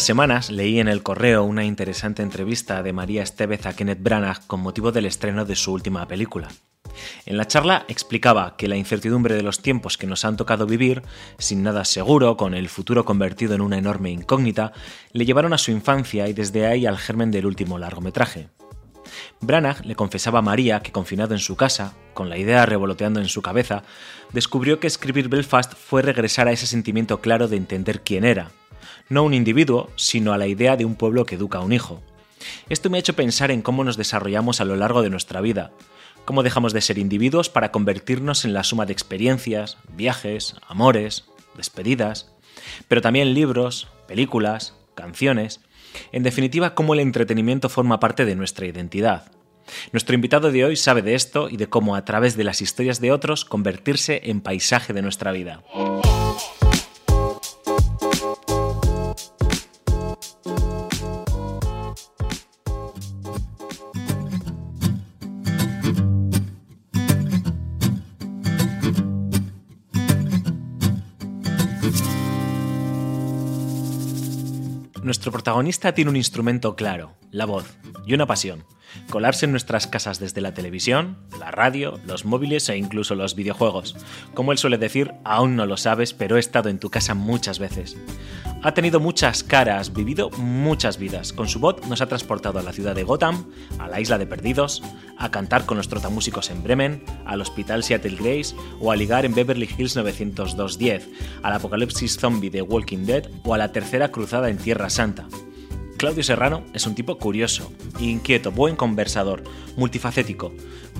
semanas leí en el correo una interesante entrevista de María Estevez a Kenneth Branagh con motivo del estreno de su última película. En la charla explicaba que la incertidumbre de los tiempos que nos han tocado vivir, sin nada seguro, con el futuro convertido en una enorme incógnita, le llevaron a su infancia y desde ahí al germen del último largometraje. Branagh le confesaba a María que, confinado en su casa, con la idea revoloteando en su cabeza, descubrió que escribir Belfast fue regresar a ese sentimiento claro de entender quién era, no un individuo, sino a la idea de un pueblo que educa a un hijo. Esto me ha hecho pensar en cómo nos desarrollamos a lo largo de nuestra vida, cómo dejamos de ser individuos para convertirnos en la suma de experiencias, viajes, amores, despedidas, pero también libros, películas, canciones, en definitiva, cómo el entretenimiento forma parte de nuestra identidad. Nuestro invitado de hoy sabe de esto y de cómo a través de las historias de otros convertirse en paisaje de nuestra vida. Nuestro protagonista tiene un instrumento claro, la voz, y una pasión, colarse en nuestras casas desde la televisión, la radio, los móviles e incluso los videojuegos. Como él suele decir, aún no lo sabes, pero he estado en tu casa muchas veces. Ha tenido muchas caras, vivido muchas vidas. Con su voz nos ha transportado a la ciudad de Gotham, a la isla de Perdidos, a cantar con los trotamúsicos en Bremen, al hospital Seattle Grace o a ligar en Beverly Hills 90210, al apocalipsis zombie de Walking Dead o a la tercera cruzada en Tierra Santa. Claudio Serrano es un tipo curioso, inquieto, buen conversador, multifacético.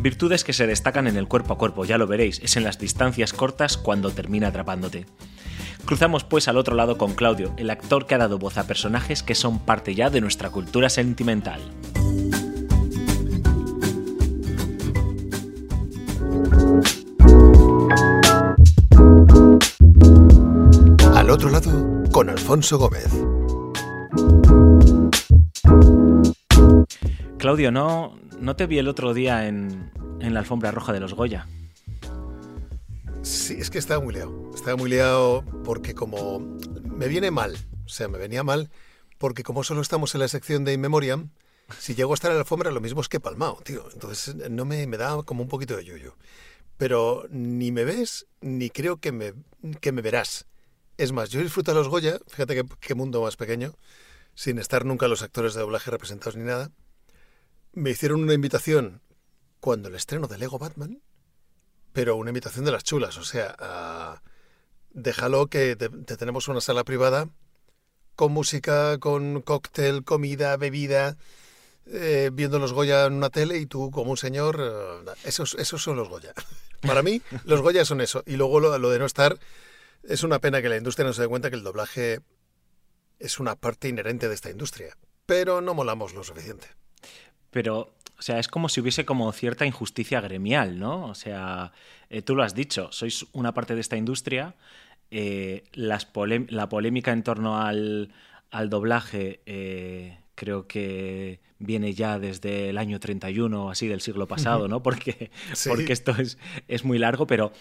Virtudes que se destacan en el cuerpo a cuerpo, ya lo veréis, es en las distancias cortas cuando termina atrapándote. Cruzamos pues al otro lado con Claudio, el actor que ha dado voz a personajes que son parte ya de nuestra cultura sentimental. Al otro lado, con Alfonso Gómez. Claudio, no, no te vi el otro día en, en la alfombra roja de los Goya. Sí, es que estaba muy liado. Estaba muy liado porque como me viene mal, o sea, me venía mal porque como solo estamos en la sección de In Memoriam, si llego a estar en la alfombra lo mismo es que palmao, tío. Entonces no me, me da como un poquito de yuyo. Pero ni me ves ni creo que me, que me verás. Es más, yo disfruto de los Goya, fíjate qué, qué mundo más pequeño, sin estar nunca los actores de doblaje representados ni nada me hicieron una invitación cuando el estreno de Lego Batman, pero una invitación de las chulas, o sea, déjalo que te, tenemos una sala privada con música, con cóctel, comida, bebida, eh, viendo los Goya en una tele y tú como un señor, eh, esos, esos son los Goya. Para mí, los Goya son eso. Y luego lo, lo de no estar, es una pena que la industria no se dé cuenta que el doblaje es una parte inherente de esta industria, pero no molamos lo suficiente pero, o sea, es como si hubiese como cierta injusticia gremial, ¿no? O sea, eh, tú lo has dicho, sois una parte de esta industria, eh, las la polémica en torno al, al doblaje eh, creo que viene ya desde el año 31 o así del siglo pasado, ¿no? Porque, porque esto es, es, muy largo, pero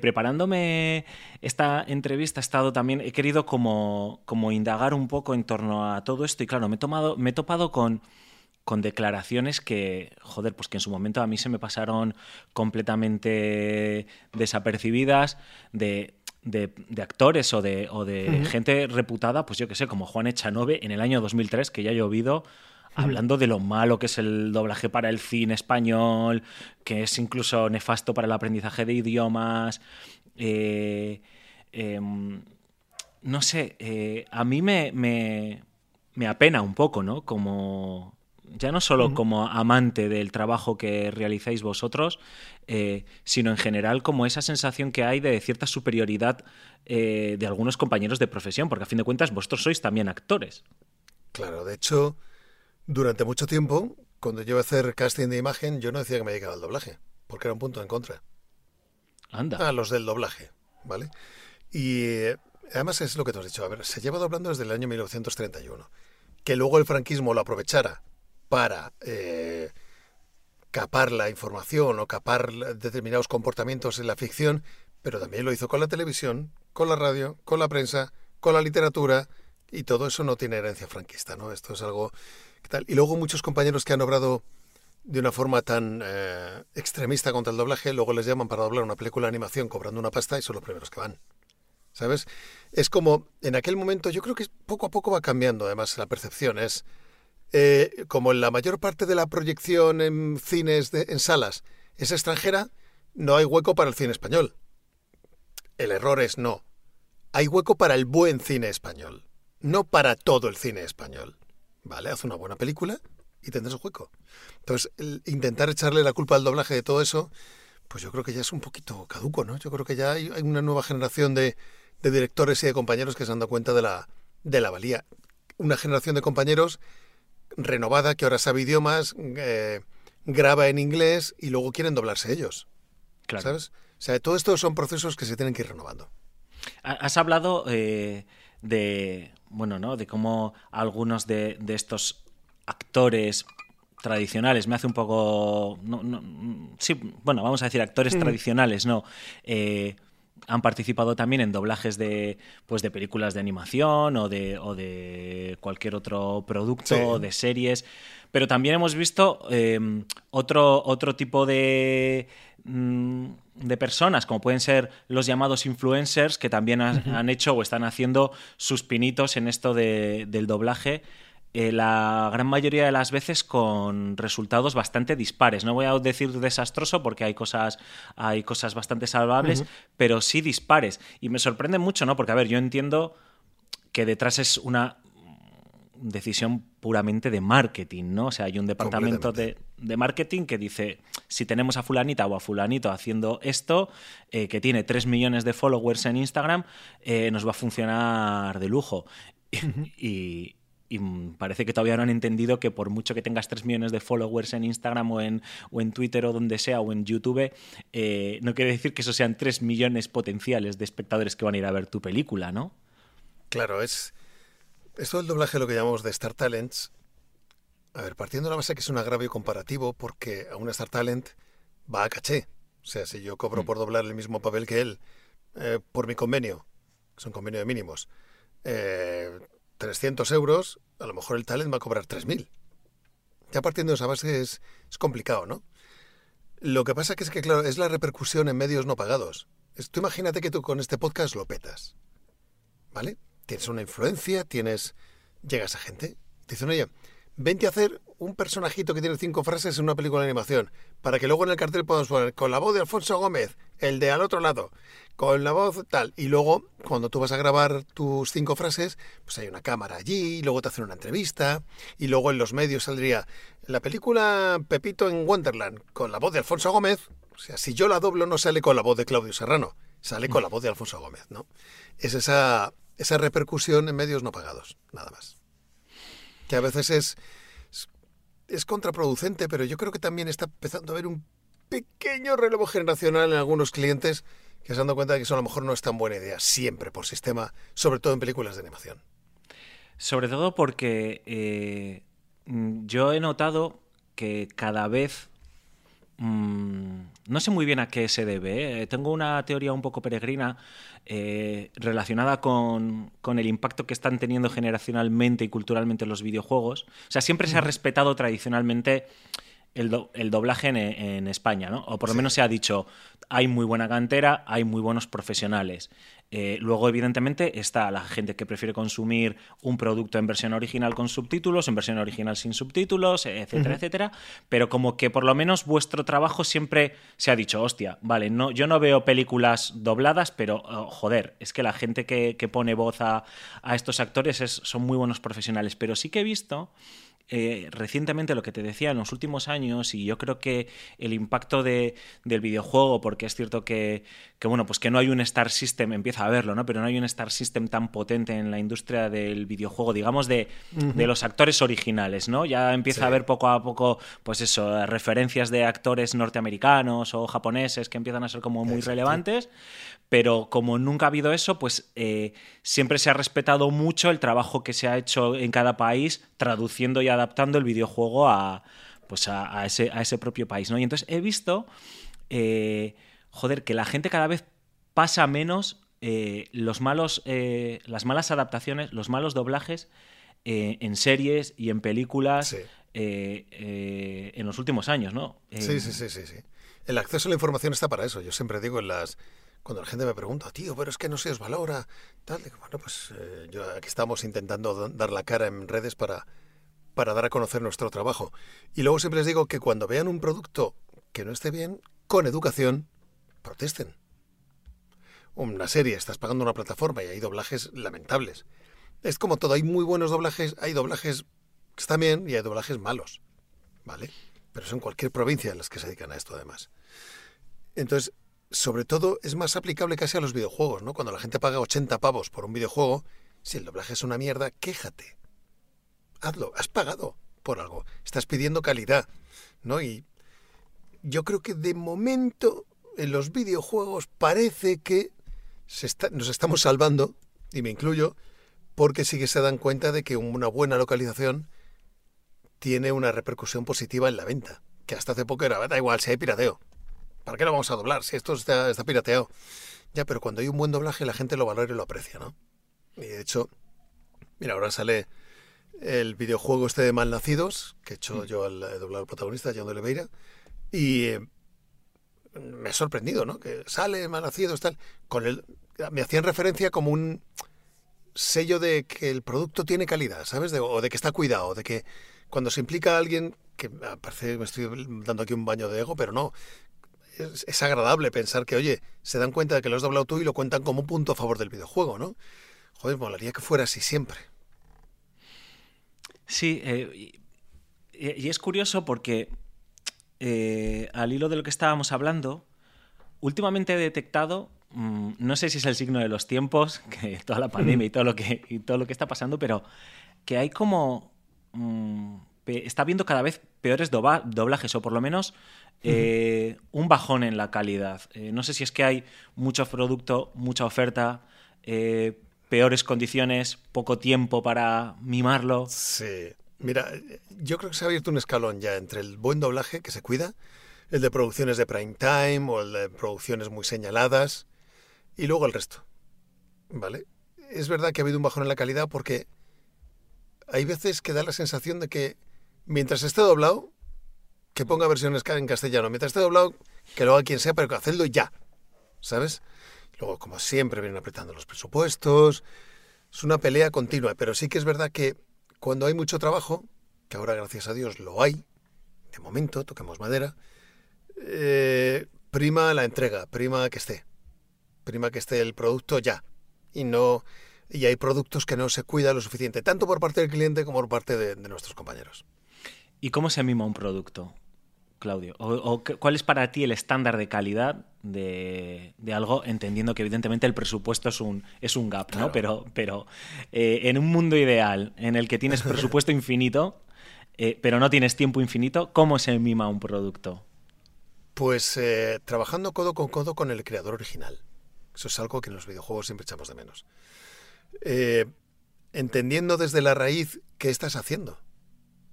preparándome esta entrevista he estado también, he querido como, como indagar un poco en torno a todo esto y claro, me he, tomado, me he topado con con declaraciones que, joder, pues que en su momento a mí se me pasaron completamente desapercibidas de, de, actores o de, o de gente reputada, pues yo que sé, como Juan Echanove en el año 2003, que ya ha llovido hablando de lo malo que es el doblaje para el cine español, que es incluso nefasto para el aprendizaje de idiomas. Eh, em, no sé, eh, a mí me, me, me, apena un poco, ¿no? Como, ya no solo como amante del trabajo que realizáis vosotros, eh, sino en general como esa sensación que hay de cierta superioridad eh, de algunos compañeros de profesión, porque a fin de cuentas vosotros sois también actores. Claro, de hecho, durante mucho tiempo, cuando yo iba a hacer casting de imagen, yo no decía que me dedicaba al doblaje, porque era un punto en contra. Anda. A los del doblaje, ¿vale? Y eh, además es lo que te has dicho, a ver, se lleva doblando desde el año 1931. Que luego el franquismo lo aprovechara para eh, capar la información o capar determinados comportamientos en la ficción, pero también lo hizo con la televisión, con la radio, con la prensa, con la literatura Y todo eso no tiene herencia franquista, ¿no? Esto es algo que tal. Y luego muchos compañeros que han obrado de una forma tan eh, extremista contra el doblaje, luego les llaman para doblar una película de animación cobrando una pasta y son los primeros que van. ¿Sabes? Es como, en aquel momento, yo creo que poco a poco va cambiando además la percepción. Es eh, como la mayor parte de la proyección en cines, en salas, es extranjera, no hay hueco para el cine español. El error es no. Hay hueco para el buen cine español no para todo el cine español. ¿Vale? Haz una buena película y tendrás un hueco. Entonces, intentar echarle la culpa al doblaje de todo eso, pues yo creo que ya es un poquito caduco, ¿no? Yo creo que ya hay, una nueva generación de, directores y de compañeros que se han dado cuenta de la, de la valía. Una generación de compañeros renovada que ahora sabe idiomas, eh, graba en inglés y luego quieren doblarse ellos. Claro. ¿Sabes? O sea, todo esto son procesos que se tienen que ir renovando. Has hablado eh, de, bueno, ¿no? De cómo algunos de, estos actores tradicionales, me hace un poco... sí, bueno, vamos a decir actores mm. tradicionales, ¿no? Eh, han participado también en doblajes de, pues, de películas de animación o de, o de cualquier otro producto, de series. Pero también hemos visto eh, otro, otro tipo de, mm, de personas, como pueden ser los llamados influencers, que también han hecho o están haciendo sus pinitos en esto del doblaje. Eh, la gran mayoría de las veces con resultados bastante dispares. No voy a decir desastroso porque hay cosas, hay cosas bastante salvables, pero sí dispares. Y me sorprende mucho, ¿no? Porque, a ver, yo entiendo que detrás es una decisión puramente de marketing, ¿no? O sea, hay un departamento de, marketing que dice, si tenemos a fulanita o a fulanito haciendo esto, eh, que tiene 3 millones de followers en Instagram, eh, nos va a funcionar de lujo. y, parece que todavía no han entendido que por mucho que tengas 3 millones de followers en Instagram o en, o en Twitter o donde sea o en YouTube, eh, no quiere decir que eso sean 3 millones potenciales de espectadores que van a ir a ver tu película, ¿no? Claro, es esto del doblaje, lo que llamamos de Star Talents, a ver, partiendo de la base que es un agravio comparativo porque a un Star Talent va a caché. O sea, si yo cobro mm. por doblar el mismo papel que él eh, por mi convenio, que es un convenio de mínimos, 300 eh, euros, a lo mejor el talent va a cobrar 3.000. Ya partiendo de esa base es, es, complicado, ¿no? Lo que pasa que es que, claro, es la repercusión en medios no pagados. tú imagínate que tú con este podcast lo petas, ¿vale? tienes una influencia, tienes... Llegas a gente, te dicen, oye, vente a hacer un personajito que tiene cinco frases en una película de animación, para que luego en el cartel podamos poner con la voz de Alfonso Gómez, el de al otro lado, con la voz tal, y luego cuando tú vas a grabar tus cinco frases, pues hay una cámara allí, y luego te hacen una entrevista, y luego en los medios saldría la película Pepito en Wonderland, con la voz de Alfonso Gómez, o sea, si yo la doblo no sale con la voz de Claudio Serrano, sale con la voz de Alfonso Gómez, ¿no? Es esa esa repercusión en medios no pagados, nada más. Que a veces es, es, contraproducente, pero yo creo que también está empezando a haber un pequeño relevo generacional en algunos clientes que se han dado cuenta de que eso a lo mejor no es tan buena idea, siempre por sistema, sobre todo en películas de animación. Sobre todo porque eh, yo he notado que cada vez mm, no sé muy bien a qué se debe. ¿eh? Tengo una teoría un poco peregrina eh, relacionada con, el impacto que están teniendo generacionalmente y culturalmente los videojuegos. O sea, siempre se ha respetado tradicionalmente el, doblaje en, España, ¿no? O por lo menos se ha dicho, hay muy buena cantera, hay muy buenos profesionales. Eh, luego, evidentemente, está la gente que prefiere consumir un producto en versión original con subtítulos, en versión original sin subtítulos, etcétera, etcétera. Pero como que por lo menos vuestro trabajo siempre se ha dicho, hostia, vale, no, yo no veo películas dobladas, pero oh, joder, es que la gente que, pone voz a, estos actores son muy buenos profesionales. Pero sí que he visto eh, recientemente lo que te decía en los últimos años y yo creo que el impacto de, del videojuego porque es cierto que, bueno pues que no hay un Star System empieza a verlo no pero no hay un Star System tan potente en la industria del videojuego digamos de, los actores originales no ya empieza a haber poco a poco pues eso referencias de actores norteamericanos o japoneses que empiezan a ser como muy relevantes pero como nunca ha habido eso, pues eh, siempre se ha respetado mucho el trabajo que se ha hecho en cada país traduciendo y adaptando el videojuego a, pues a, ese, a ese, propio país. ¿no? Y entonces he visto, eh, joder, que la gente cada vez pasa menos eh, los malos, eh, las malas adaptaciones, los malos doblajes eh, en series y en películas Sí. eh, eh, en los últimos años, ¿no? Sí, sí, sí, sí, sí. El acceso a la información está para eso. Yo siempre digo en las cuando la gente me pregunta, tío, pero es que no se os valora, tal, digo, bueno, pues eh, yo, aquí estamos intentando da- dar la cara en redes para, para dar a conocer nuestro trabajo. Y luego siempre les digo que cuando vean un producto que no esté bien, con educación, protesten. Una serie, estás pagando una plataforma y hay doblajes lamentables. Es como todo, hay muy buenos doblajes, hay doblajes que están bien y hay doblajes malos. ¿Vale? Pero son cualquier provincia en las que se dedican a esto además. Entonces, sobre todo es más aplicable casi a los videojuegos, ¿no? Cuando la gente paga 80 pavos por un videojuego, si el doblaje es una mierda, quéjate. Hazlo, has pagado por algo, estás pidiendo calidad, ¿no? Y yo creo que de momento en los videojuegos parece que nos estamos salvando, y me incluyo, porque sí que se dan cuenta de que una buena localización tiene una repercusión positiva en la venta. Que hasta hace poco era, da igual, si hay pirateo. ¿Para qué lo vamos a doblar? Si esto está, está pirateado. Ya, pero cuando hay un buen doblaje la gente lo valora y lo aprecia, ¿no? Y de hecho, mira, ahora sale el videojuego este de Malnacidos, que he hecho yo al doblado protagonista, John de Oliveira, y eh, me ha sorprendido, ¿no? Que sale Malnacidos, tal, con el... Me hacían referencia como un sello de que el producto tiene calidad, ¿sabes? De- o de que está cuidado, de que cuando se implica a alguien, que ah, parece que me estoy dando aquí un baño de ego, pero no, es, es agradable pensar que, oye, se dan cuenta de que lo has doblado tú y lo cuentan como un punto a favor del videojuego, ¿no? Joder, molaría que fuera así siempre. Sí, eh, y, y es curioso porque eh, al hilo de lo que estábamos hablando, últimamente he detectado, mm, no sé si es el signo de los tiempos, que toda la pandemia y todo lo que, y todo lo que está pasando, pero que hay como... mm, está habiendo cada vez peores doblajes, o por lo menos eh, un bajón en la calidad. Eh, no sé si es que hay mucho producto, mucha oferta, eh, peores condiciones, poco tiempo para mimarlo. Sí. Mira, yo creo que se ha abierto un escalón ya entre el buen doblaje que se cuida, el de producciones de prime time o el de producciones muy señaladas y luego el resto. ¿Vale? Es verdad que ha habido un bajón en la calidad porque hay veces que da la sensación de que mientras esté doblado, que ponga versiones en castellano, mientras esté doblado, que lo haga quien sea, pero que hacedlo ya. ¿Sabes? Luego, como siempre, vienen apretando los presupuestos. Es una pelea continua, pero sí que es verdad que cuando hay mucho trabajo, que ahora gracias a Dios lo hay, de momento, toquemos madera, eh, prima la entrega, prima que esté, prima que esté el producto ya. Y no y hay productos que no se cuida lo suficiente, tanto por parte del cliente como por parte de, de nuestros compañeros. ¿Y cómo se mima un producto, Claudio? ¿O, cuál es para ti el estándar de calidad de, de algo, entendiendo que evidentemente el presupuesto es un, es un gap, Claro. ¿no? Pero, pero eh, en un mundo ideal en el que tienes presupuesto infinito, eh, pero no tienes tiempo infinito, ¿cómo se mima un producto? Pues eh, trabajando codo con codo con el creador original. Eso es algo que en los videojuegos siempre echamos de menos. Entendiendo desde la raíz qué estás haciendo.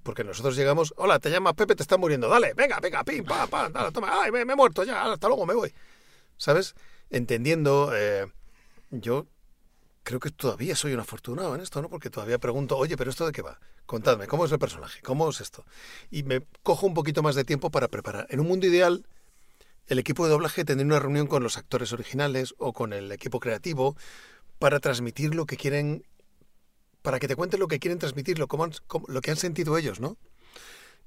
Porque nosotros llegamos, hola, te llamas Pepe, te está muriendo, dale, venga, venga, pim, pam, pam, dale, toma, ay, me, he muerto ya, hasta luego, me voy. ¿Sabes? Entendiendo, eh, yo creo que todavía soy un afortunado en esto, ¿no? Porque todavía pregunto, oye, pero ¿esto de qué va? Contadme, ¿cómo es el personaje? ¿Cómo es esto? Y me cojo un poquito más de tiempo para preparar. En un mundo ideal, el equipo de doblaje tendría una reunión con los actores originales o con el equipo creativo para transmitir lo que quieren, para que te cuenten lo que quieren transmitir, lo, han- que han sentido ellos, ¿no?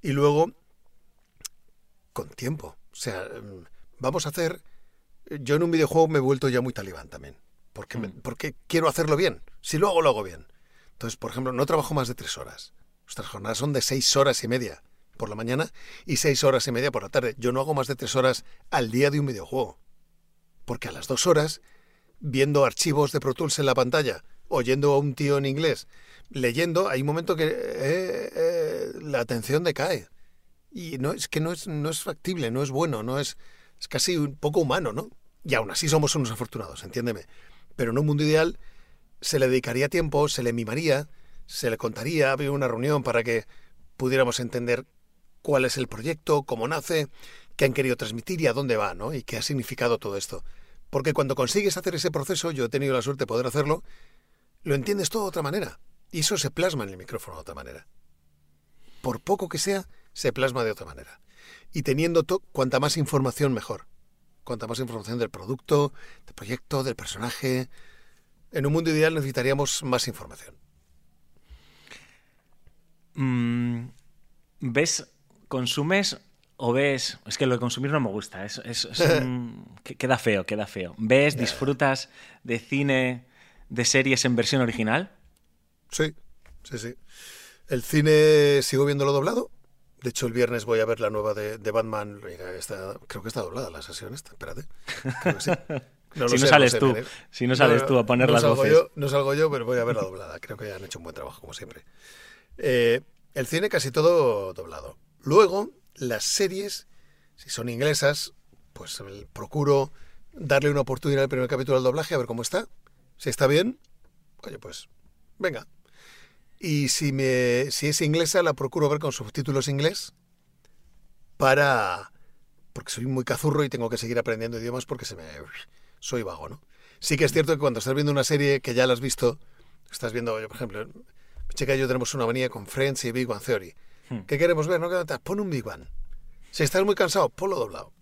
Y luego, con tiempo. O sea, mm, vamos a hacer... Yo en un videojuego me he vuelto ya muy talibán también, porque, me- Mm. porque quiero hacerlo bien. Si lo hago, lo hago bien. Entonces, por ejemplo, no trabajo más de tres horas. Nuestras jornadas son de seis horas y media por la mañana y seis horas y media por la tarde. Yo no hago más de tres horas al día de un videojuego. Porque a las dos horas, viendo archivos de Pro Tools en la pantalla, oyendo a un tío en inglés, leyendo, hay un momento que eh, eh, la atención decae. Y no es que no es, no es factible, no es bueno, no es, es casi un poco humano, ¿no? Y aún así somos unos afortunados, entiéndeme. Pero en un mundo ideal se le dedicaría tiempo, se le mimaría, se le contaría, habría una reunión para que pudiéramos entender cuál es el proyecto, cómo nace, qué han querido transmitir y a dónde va, ¿no? Y qué ha significado todo esto. Porque cuando consigues hacer ese proceso, yo he tenido la suerte de poder hacerlo, lo entiendes todo de otra manera. Y eso se plasma en el micrófono de otra manera. Por poco que sea, se plasma de otra manera. Y teniendo cuanta más información, mejor. Cuanta más información del producto, del proyecto, del personaje. En un mundo ideal necesitaríamos más información. Mm, ¿Ves, consumes o ves? Es que lo de consumir no me gusta. Es, queda feo, queda feo. ¿Ves, disfrutas de cine, de series en versión original? Sí, sí, sí. El cine sigo viéndolo doblado. De hecho, el viernes voy a ver la nueva de, Batman. creo que está doblada la sesión esta. Espérate. si no sales tú, si no sales tú a poner las voces. no salgo yo, pero voy a ver la doblada. Creo que han hecho un buen trabajo, como siempre. Eh, el cine casi todo doblado. Luego, las series, si son inglesas, pues procuro darle una oportunidad al primer capítulo al doblaje a ver cómo está. Si está bien, oye, pues venga, y si, me, si es inglesa, la procuro ver con subtítulos inglés para... porque soy muy cazurro y tengo que seguir aprendiendo idiomas porque se me... soy vago, ¿no? Sí que es cierto que cuando estás viendo una serie que ya la has visto, estás viendo, por ejemplo, chica y yo tenemos una manía con Friends y Big One Theory. Hmm. ¿Qué queremos ver? No pon un Big One. Si estás muy cansado, ponlo doblado.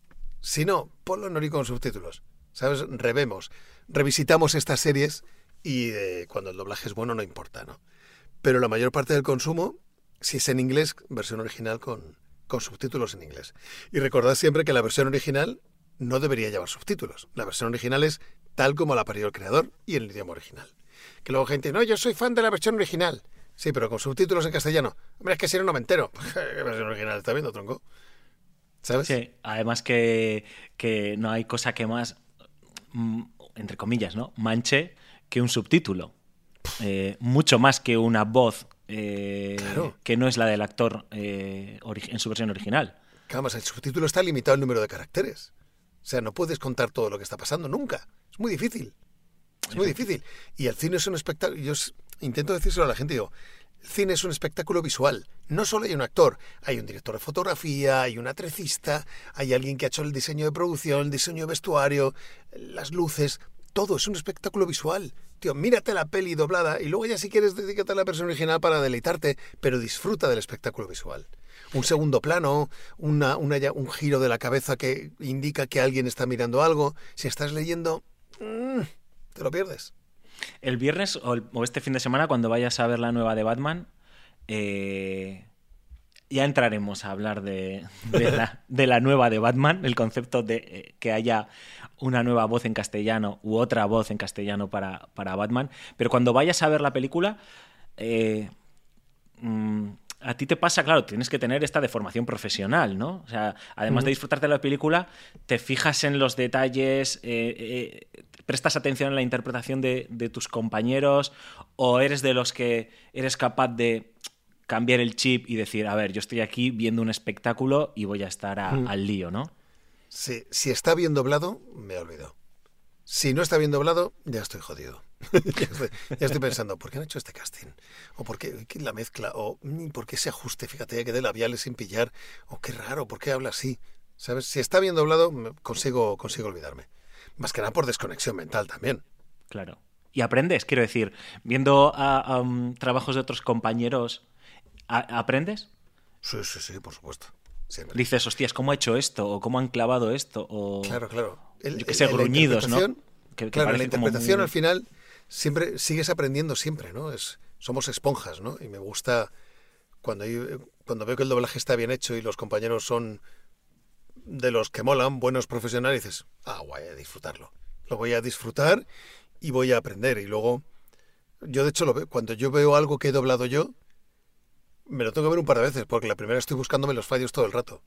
Si no, ponlo en con subtítulos. ¿Sabes? Revemos, revisitamos estas series y eh, cuando el doblaje es bueno no importa, ¿no? pero la mayor parte del consumo, si es en inglés, versión original con, con subtítulos en inglés. Y recordad siempre que la versión original no debería llevar subtítulos. La versión original es tal como la parió el creador y en el idioma original. Que luego gente, no, yo soy fan de la versión original. Sí, pero con subtítulos en castellano. Hombre, es que si no, no me entero. ¿Qué versión original está viendo, tronco? ¿Sabes? Sí, además que, que no hay cosa que más, entre comillas, ¿no? Manche que un subtítulo. Eh, mucho más que una voz eh, que no es la del actor eh, en su versión original. Claro, el subtítulo está limitado al número de caracteres. O sea, no puedes contar todo lo que está pasando nunca. Es muy difícil. Es muy difícil. Y el cine es un espectáculo. Yo intento decírselo a la gente, digo, el cine es un espectáculo visual. No solo hay un actor, hay un director de fotografía, hay un atrecista, hay alguien que ha hecho el diseño de producción, el diseño de vestuario, las luces. Todo es un espectáculo visual tío, mírate la peli doblada y luego ya si quieres dedícate a la versión original para deleitarte, pero disfruta del espectáculo visual. Un segundo plano, una, un giro de la cabeza que indica que alguien está mirando algo. Si estás leyendo, mm, te lo pierdes. El viernes o, este fin de semana, cuando vayas a ver la nueva de Batman, eh, ya entraremos a hablar de, de, la, nueva de Batman, el concepto de eh, que haya una nueva voz en castellano u otra voz en castellano para, para Batman. Pero cuando vayas a ver la película, eh, mm, a ti te pasa, claro, tienes que tener esta deformación profesional, ¿no? O sea, además de disfrutarte de la película, te fijas en los detalles, eh, prestas atención en la interpretación de, de tus compañeros, o eres de los que eres capaz de cambiar el chip y decir, a ver, yo estoy aquí viendo un espectáculo y voy a estar mm. al lío, ¿no? Sí, si está bien doblado, me he olvidado. Si no está bien doblado, ya estoy jodido. ya, estoy, pensando, ¿por qué han hecho este casting? ¿O por qué, la mezcla? ¿O por qué ese ajuste? Fíjate, que de labiales sin pillar. ¿O qué raro? ¿Por qué habla así? ¿Sabes? Si está bien doblado, consigo, consigo olvidarme. Más que nada por desconexión mental también. Claro. Y aprendes, quiero decir, viendo a, um, trabajos de otros compañeros ¿Aprendes? Sí, sí, sí, por supuesto. Dices, hostias, ¿cómo ha hecho esto? ¿O cómo han clavado esto? O, claro, claro. yo que sé, gruñidos, ¿no? claro, la interpretación al final siempre sigues aprendiendo siempre, ¿no? Es, somos esponjas, ¿no? Y me gusta cuando, cuando veo que el doblaje está bien hecho y los compañeros son de los que molan, buenos profesionales, dices, ah, voy a disfrutarlo. Lo voy a disfrutar y voy a aprender. Y luego, yo de hecho, lo veo, cuando yo veo algo que he doblado yo, me lo tengo que ver un par de veces, porque la primera estoy buscándome los fallos todo el rato.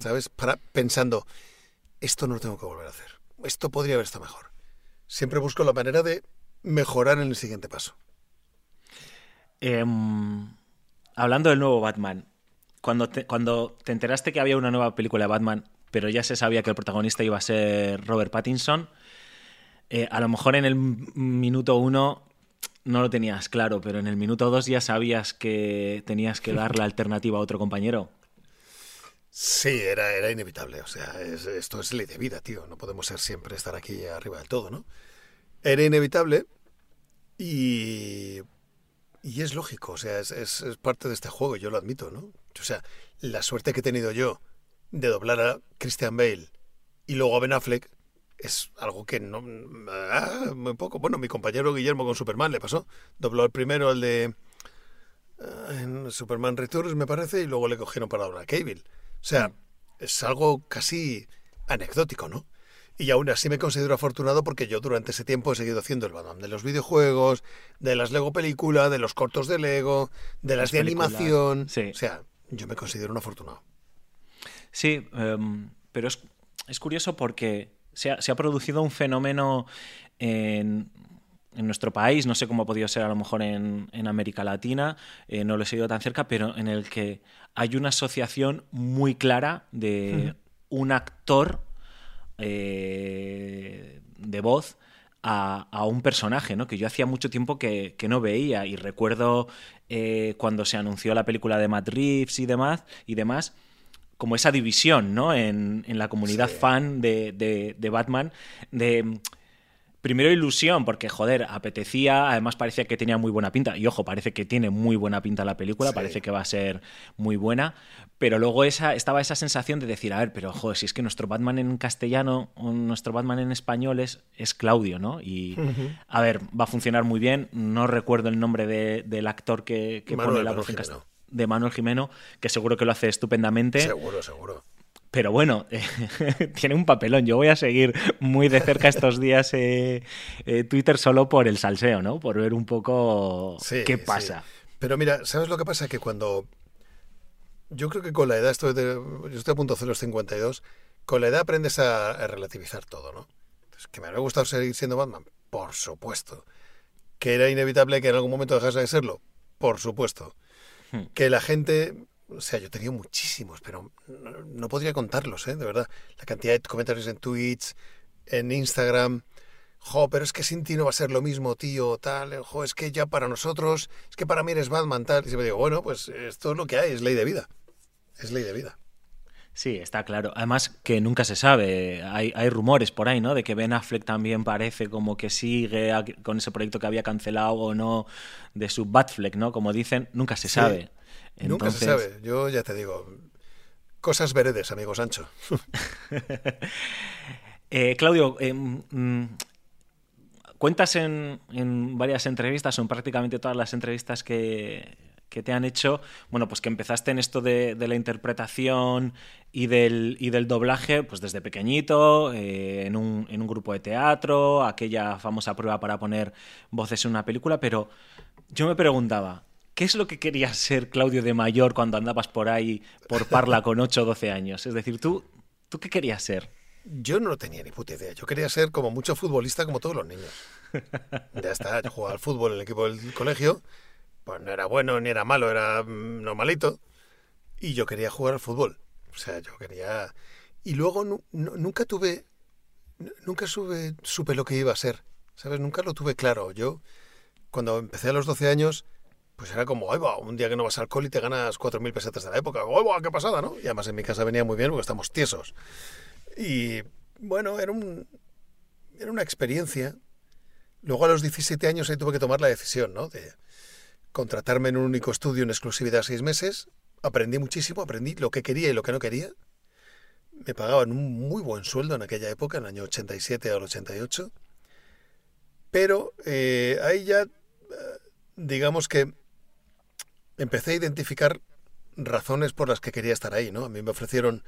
¿Sabes? Para, pensando, esto no lo tengo que volver a hacer. Esto podría haber estado mejor. Siempre busco la manera de mejorar en el siguiente paso. Em, hablando del nuevo Batman, cuando te, cuando te enteraste que había una nueva película de Batman, pero ya se sabía que el protagonista iba a ser Robert Pattinson, eh, a lo mejor en el minuto uno no lo tenías claro, pero en el minuto dos ya sabías que tenías que dar la alternativa a otro compañero. Sí, era, era inevitable. O sea, esto es ley de vida, tío. No podemos ser siempre estar aquí arriba del todo, ¿no? Era inevitable y, y es lógico. O sea, es, es, parte de este juego, yo lo admito, ¿no? O sea, la suerte que he tenido yo de doblar a Christian Bale y luego a Ben Affleck es algo que no... Ah, muy poco. Bueno, mi compañero Guillermo con Superman le pasó. Dobló el primero, el de... Ah, en Superman Returns, me parece, y luego le cogieron para doblar a Cable. O sea, es algo casi anecdótico, ¿no? Y aún así me considero afortunado porque yo durante ese tiempo he seguido haciendo el Batman de los videojuegos, de las Lego películas, de los cortos de Lego, de las, de animación. O sea, yo me considero un afortunado. Sí, em, pero es, es, curioso porque se ha, se ha producido un fenómeno en, en nuestro país, no sé cómo ha podido ser a lo mejor en, América Latina, eh, no lo he seguido tan cerca, pero en el que hay una asociación muy clara de un actor eh, de voz a, un personaje, ¿no? Que yo hacía mucho tiempo que, no veía. Y recuerdo eh, cuando se anunció la película de Matt Reeves y demás, y demás como esa división, ¿no? En, la comunidad fan de, de, de Batman, de primero ilusión, porque joder, apetecía, además parecía que tenía muy buena pinta, y ojo, parece que tiene muy buena pinta la película, parece que va a ser muy buena, pero luego esa, estaba esa sensación de decir, a ver, pero joder, si es que nuestro Batman en castellano, o nuestro Batman en español es, es Claudio, ¿no? Y a ver, va a funcionar muy bien, no recuerdo el nombre del actor que, pone la voz en castellano de Manuel Jimeno, que seguro que lo hace estupendamente. Seguro, seguro. Pero bueno, tiene un papelón. Yo voy a seguir muy de cerca estos días eh, eh, Twitter solo por el salseo, ¿no? Por ver un poco qué pasa. Pero mira, ¿sabes lo que pasa? Que cuando... Yo creo que con la edad, estoy yo estoy a punto de hacer los 52, con la edad aprendes a, relativizar todo, ¿no? que me habría gustado seguir siendo Batman, por supuesto. Que era inevitable que en algún momento dejase de serlo, por supuesto. Hmm. Que la gente o sea, yo he tenido muchísimos, pero no, podría contarlos, ¿eh? De verdad. La cantidad de comentarios en Twitch, en Instagram. Jo, pero es que sin ti no va a ser lo mismo, tío, tal. Jo, es que ya para nosotros, es que para mí eres Batman, tal. Y me digo, bueno, pues esto es lo que hay, es ley de vida. Es ley de vida. Sí, está claro. Además que nunca se sabe. Hay, hay, rumores por ahí, ¿no? De que Ben Affleck también parece como que sigue con ese proyecto que había cancelado o no de su Batfleck, ¿no? Como dicen, nunca se sabe. Nunca se sabe. Yo ya te digo, cosas veredes, amigo Sancho. Eh, Claudio, eh, mm, cuentas en, varias entrevistas, en prácticamente todas las entrevistas que, te han hecho, bueno, pues que empezaste en esto de, la interpretación y del, y del, doblaje, pues desde pequeñito, eh, en, un, en, un, grupo de teatro, aquella famosa prueba para poner voces en una película, pero yo me preguntaba, ¿Qué es lo que querías ser, Claudio, de mayor cuando andabas por ahí por Parla con 8 o 12 años? Es decir, ¿tú, ¿tú qué querías ser? Yo no tenía ni puta idea. Yo quería ser como mucho futbolista como todos los niños. Ya está, yo jugaba al fútbol en el equipo del colegio. Pues no era bueno ni era malo, era mm, normalito. Y yo quería jugar al fútbol. O sea, yo quería... Y luego nunca tuve... Nunca supe lo que iba a ser. ¿Sabes? Nunca lo tuve claro. Yo, cuando empecé a los 12 años pues era como, ¡ay, va! Un día que no vas al col y te ganas 4.000 pesetas de la época. ¡ay, va! ¡Qué pasada, ¿no? Y además en mi casa venía muy bien porque estamos tiesos. Y bueno, era, un, era una experiencia. Luego a los 17 años ahí tuve que tomar la decisión, ¿no? De contratarme en un único estudio en exclusividad seis meses. Aprendí muchísimo, aprendí lo que quería y lo que no quería. Me pagaban un muy buen sueldo en aquella época, en el año 87 al 88. Pero eh, ahí ya, eh, digamos que empecé a identificar razones por las que quería estar ahí, ¿no? A mí me ofrecieron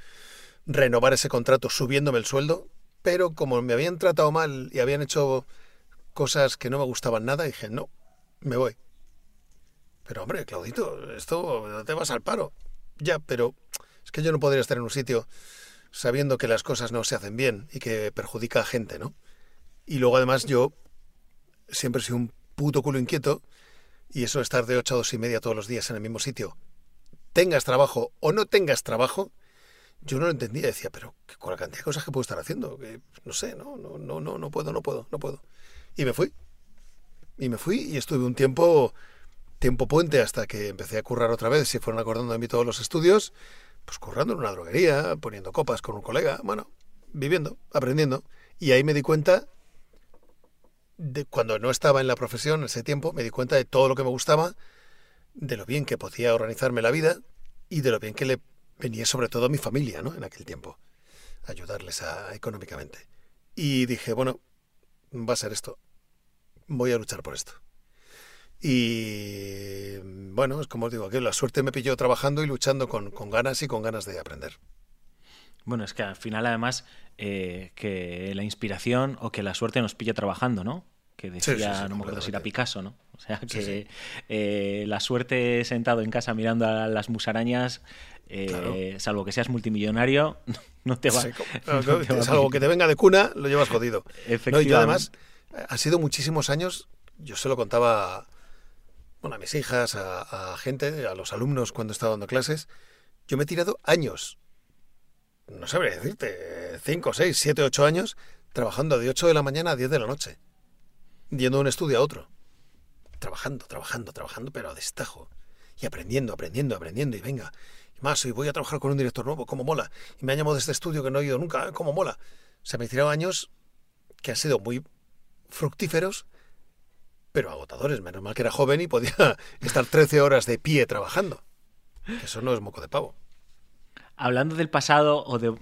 renovar ese contrato subiéndome el sueldo, pero como me habían tratado mal y habían hecho cosas que no me gustaban nada, dije, no, me voy. Pero hombre, Claudito, esto te vas al paro. Ya, pero es que yo no podría estar en un sitio sabiendo que las cosas no se hacen bien y que perjudica a gente, ¿no? Y luego además yo siempre sido un puto culo inquieto y eso estar de 8 a 2 y media todos los días en el mismo sitio, tengas trabajo o no tengas trabajo, yo no lo entendía. Decía, pero con la cantidad de cosas que puedo estar haciendo, no sé, no, no, no, no, no puedo, no puedo, no puedo. Y me fui. Y me fui y estuve un tiempo, tiempo puente hasta que empecé a currar otra vez, se fueron acordando de mí todos los estudios. pues currando en una droguería, poniendo copas con un colega, bueno, viviendo, aprendiendo. Y ahí me di cuenta, de cuando no estaba en la profesión en ese tiempo, me di cuenta de todo lo que me gustaba, de lo bien que podía organizarme la vida y de lo bien que le venía sobre todo a mi familia, ¿no? En aquel tiempo, ayudarles económicamente. Y dije, bueno, va a ser esto. Voy a luchar por esto. Y bueno, es como os digo, que la suerte me pilló trabajando y luchando con, con ganas y con ganas de aprender. Bueno, es que al final además eh, que la inspiración o que la suerte nos pilla trabajando, ¿no? Que decía, no me acuerdo si era Picasso, ¿no? O sea, que eh, la suerte sentado en casa mirando a las musarañas, eh, salvo que seas multimillonario, no te va, no Salvo que te venga de cuna, lo llevas jodido. Efectivamente. y además, ha sido muchísimos años, yo se lo contaba bueno, a mis hijas, a, gente, a los alumnos cuando estaba dando clases, yo me he tirado años, no sabría decirte, 5, 6, 7, 8 años, trabajando de 8 de la mañana a 10 de la noche, yendo de un estudio a otro, trabajando, trabajando, trabajando, pero a destajo, y aprendiendo, aprendiendo, aprendiendo, y venga, y más, y voy a trabajar con un director nuevo, como mola, y me han llamado de este estudio que no he ido nunca, como mola. O sea, me he tirado años que han sido muy fructíferos, pero agotadores. Menos mal que era joven y podía estar 13 horas de pie trabajando. eso no es moco de pavo. Hablando del pasado o de...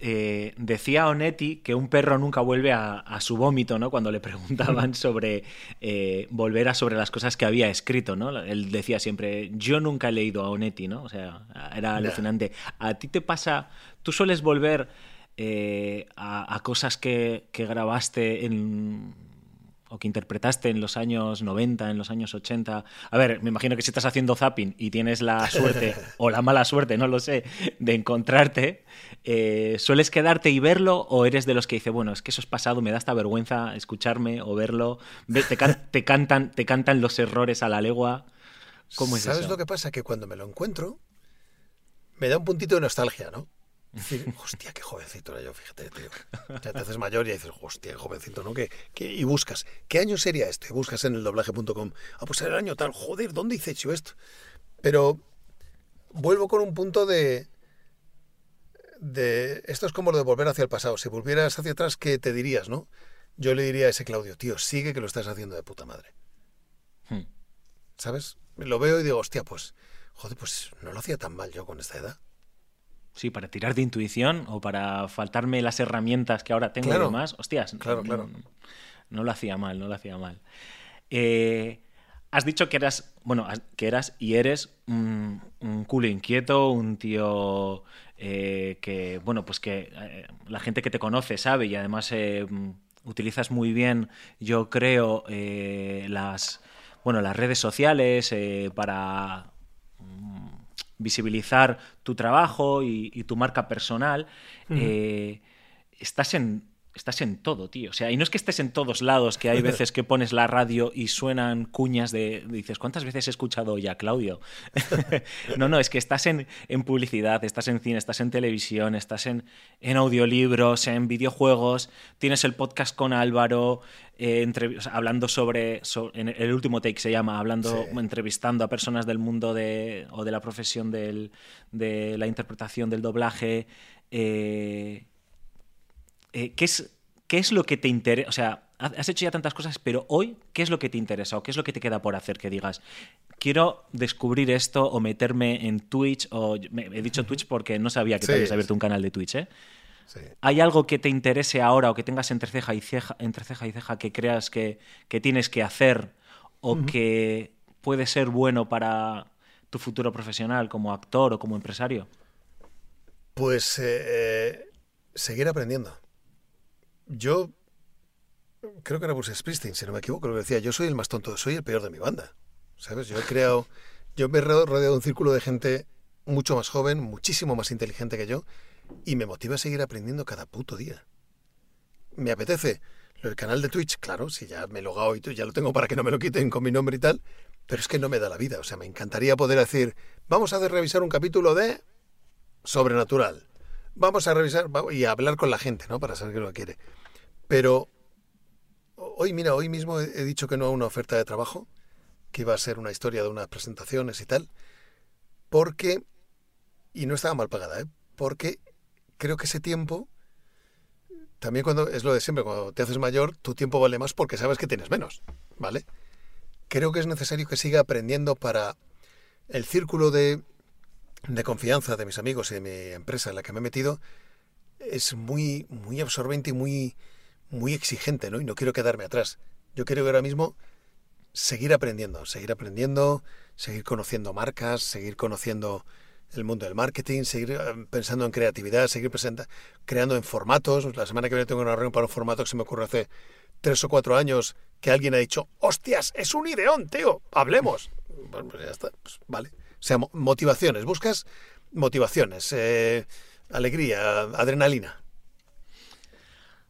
Eh, decía Onetti que un perro nunca vuelve a, su vómito, ¿no? Cuando le preguntaban sobre eh, volver a sobre las cosas que había escrito, ¿no? Él decía siempre, yo nunca he leído a Onetti, ¿no? O sea, era alucinante. ¿A ti te pasa, tú sueles volver eh, a, a, cosas que, que grabaste en o que interpretaste en los años 90, en los años 80. A ver, me imagino que si estás haciendo zapping y tienes la suerte o la mala suerte, no lo sé, de encontrarte, eh, ¿sueles quedarte y verlo o eres de los que dice, bueno, es que eso es pasado, me da esta vergüenza escucharme o verlo? Te, te cantan, te cantan los errores a la legua. ¿Cómo es ¿Sabes lo que pasa? Que cuando me lo encuentro, me da un puntito de nostalgia, ¿no? Decir, hostia, qué jovencito era yo, fíjate, tío. Ya te haces mayor y dices, hostia, qué jovencito, ¿no? Que, y buscas, ¿qué año sería esto? Y buscas en el doblaje.com, ah, pues era el año tal, joder, ¿dónde hice hecho esto? Pero vuelvo con un punto de, de... Esto es como lo de volver hacia el pasado. Si volvieras hacia atrás, ¿qué te dirías, no? Yo le diría a ese Claudio, tío, sigue que lo estás haciendo de puta madre. Hmm. ¿Sabes? Lo veo y digo, hostia, pues, joder, pues no lo hacía tan mal yo con esta edad. Sí, para tirar de intuición o para faltarme las herramientas que ahora tengo y demás. Hostias, claro, claro. No, lo hacía mal, no lo hacía mal. Eh, has dicho que eras, bueno, que eras y eres un, culo inquieto, un tío eh, que, bueno, pues que eh, la gente que te conoce sabe y además utilizas muy bien, yo creo, las, bueno, las redes sociales para visibilizar tu trabajo y, tu marca personal, eh, estás en estás en todo, tío. O sea, y no es que estés en todos lados, que hay veces que pones la radio y suenan cuñas de. Dices, ¿cuántas veces he escuchado ya, Claudio? no, no, es que estás en, publicidad, estás en cine, estás en televisión, estás en, en audiolibros, en videojuegos, tienes el podcast con Álvaro, eh, hablando sobre, En el último take se llama, hablando, entrevistando a personas del mundo de, o de la profesión del, de la interpretación del doblaje. Eh, eh, ¿qué, es, ¿qué es lo que te interesa? O sea, has hecho ya tantas cosas, pero hoy, ¿qué es lo que te interesa o qué es lo que te queda por hacer que digas, quiero descubrir esto o meterme en Twitch o he dicho Twitch porque no sabía que te habías abierto un canal de Twitch, ¿eh? ¿Hay algo que te interese ahora o que tengas entre ceja y ceja, entre ceja, y ceja que creas que, tienes que hacer o que puede ser bueno para tu futuro profesional como actor o como empresario? Pues eh, seguir aprendiendo yo creo que era Bruce Springsteen, si no me equivoco, lo decía, yo soy el más tonto, soy el peor de mi banda. ¿Sabes? Yo he creado, yo me he rodeado de un círculo de gente mucho más joven, muchísimo más inteligente que yo, y me motiva a seguir aprendiendo cada puto día. Me apetece. Del canal de Twitch, claro, si ya me he logado y ya lo tengo para que no me lo quiten con mi nombre y tal, pero es que no me da la vida. O sea, me encantaría poder decir, vamos a revisar un capítulo de Sobrenatural vamos a revisar y a hablar con la gente, ¿no? Para saber qué lo quiere. Pero hoy, mira, hoy mismo he dicho que no a una oferta de trabajo, que iba a ser una historia de unas presentaciones y tal, porque y no estaba mal pagada, ¿eh? porque creo que ese tiempo, también cuando es lo de siempre, cuando te haces mayor, tu tiempo vale más porque sabes que tienes menos, ¿vale? Creo que es necesario que siga aprendiendo para el círculo de, de confianza de mis amigos y de mi empresa en la que me he metido es muy, muy absorbente y muy, muy exigente, ¿no? Y no quiero quedarme atrás. Yo quiero ahora mismo seguir aprendiendo, seguir aprendiendo, seguir conociendo marcas, seguir conociendo el mundo del marketing, seguir eh, pensando en creatividad, seguir creando en formatos. La semana que viene tengo una reunión para un formato que se me ocurre hace tres o cuatro años que alguien ha dicho, hostias, es un ideón, tío, hablemos. Bueno, pues ya está, pues vale. O sea, motivaciones, buscas motivaciones, eh, alegría, adrenalina.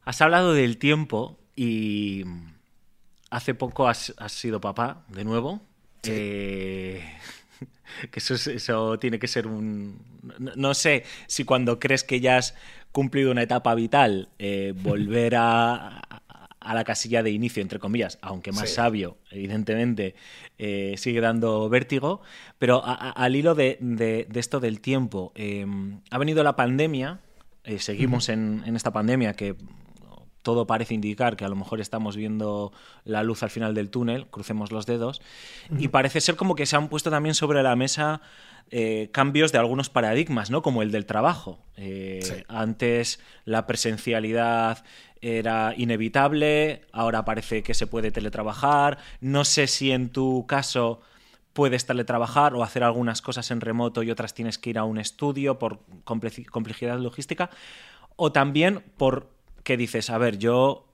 Has hablado del tiempo y hace poco has, sido papá de nuevo. Eh, que eso, eso tiene que ser un... No, sé si cuando crees que ya has cumplido una etapa vital, eh, volver a, a, la casilla de inicio, entre comillas, aunque más sabio, evidentemente, eh, sigue dando vértigo. Pero al hilo de, esto del tiempo, em, ha venido la pandemia, seguimos en, en esta pandemia que todo parece indicar que a lo mejor estamos viendo la luz al final del túnel, crucemos los dedos, y parece ser como que se han puesto también sobre la mesa eh, cambios de algunos paradigmas, ¿no? Como el del trabajo. Eh, antes la presencialidad era inevitable, ahora parece que se puede teletrabajar. No sé si en tu caso puedes teletrabajar o hacer algunas cosas en remoto y otras tienes que ir a un estudio por complejidad logística. O también por que dices, a ver, yo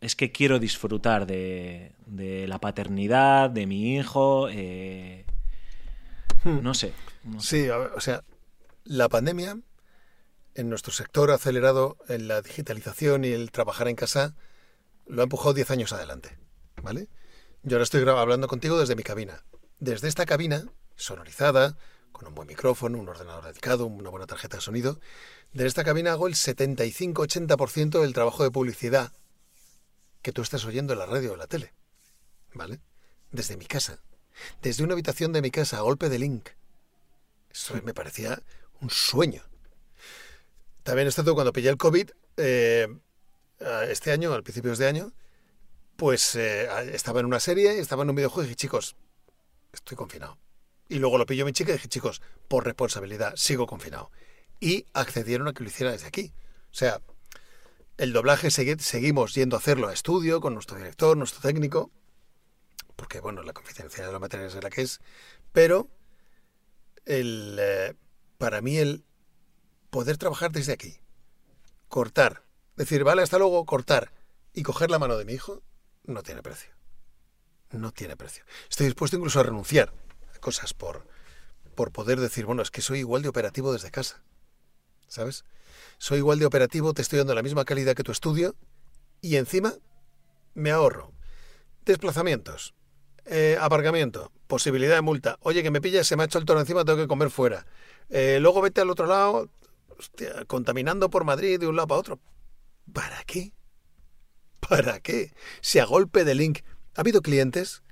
es que quiero disfrutar de, la paternidad, de mi hijo, eh, hmm. no sé. Sí, o sea, la pandemia en nuestro sector acelerado en la digitalización y el trabajar en casa lo ha empujado 10 años adelante, ¿vale? Yo ahora estoy hablando contigo desde mi cabina. Desde esta cabina, sonorizada, con un buen micrófono, un ordenador dedicado, una buena tarjeta de sonido, de esta cabina hago el 75-80% del trabajo de publicidad que tú estás oyendo en la radio o en la tele. ¿Vale? Desde mi casa. Desde una habitación de mi casa a golpe de link. Eso me parecía un sueño. También estado cuando pillé el COVID, eh, este año, al principio de año, pues eh, estaba en una serie, estaba en un videojuego y dije, chicos, estoy confinado. Y luego lo pilló mi chica y dije, chicos, por responsabilidad, sigo confinado y accedieron a que lo hiciera desde aquí. O sea, el doblaje seguimos yendo a hacerlo a estudio con nuestro director, nuestro técnico, porque bueno, la confidencialidad de los materiales es la que es, pero el, eh, para mí el poder trabajar desde aquí, cortar, decir, vale, hasta luego, cortar y coger la mano de mi hijo, no tiene precio. No tiene precio. Estoy dispuesto incluso a renunciar cosas por, por poder decir, bueno, es que soy igual de operativo desde casa. ¿sabes? Soy igual de operativo, te estoy dando la misma calidad que tu estudio y encima me ahorro desplazamientos, eh, aparcamiento, posibilidad de multa. Oye, que me pillas, se me ha hecho el toro encima, tengo que comer fuera. Eh, luego vete al otro lado, contaminando por Madrid de un lado para otro. ¿Para qué? ¿Para qué? Si a golpe de link ha habido clientes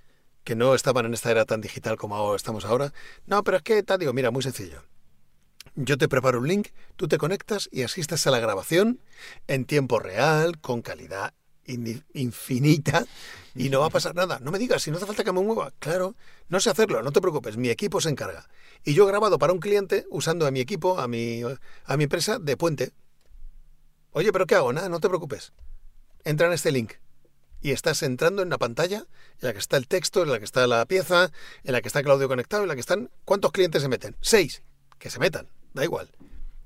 que no estaban en esta era tan digital como estamos ahora. No, pero es que, te digo, mira, muy sencillo. Yo te preparo un link, tú te conectas y asistes a la grabación en tiempo real, con calidad infinita y no va a pasar nada. No me digas, si no hace falta que me mueva. Claro, no sé hacerlo, no te preocupes, mi equipo se encarga. Y yo he grabado para un cliente usando a mi equipo, a mi, a mi empresa de puente. Oye, pero ¿qué hago? Nada, no te preocupes. Entra en este link y estás entrando en la pantalla en la que está el texto, en la que está la pieza, en la que está el audio conectado, en la que están... ¿Cuántos clientes se meten? Seis. Que se metan da igual.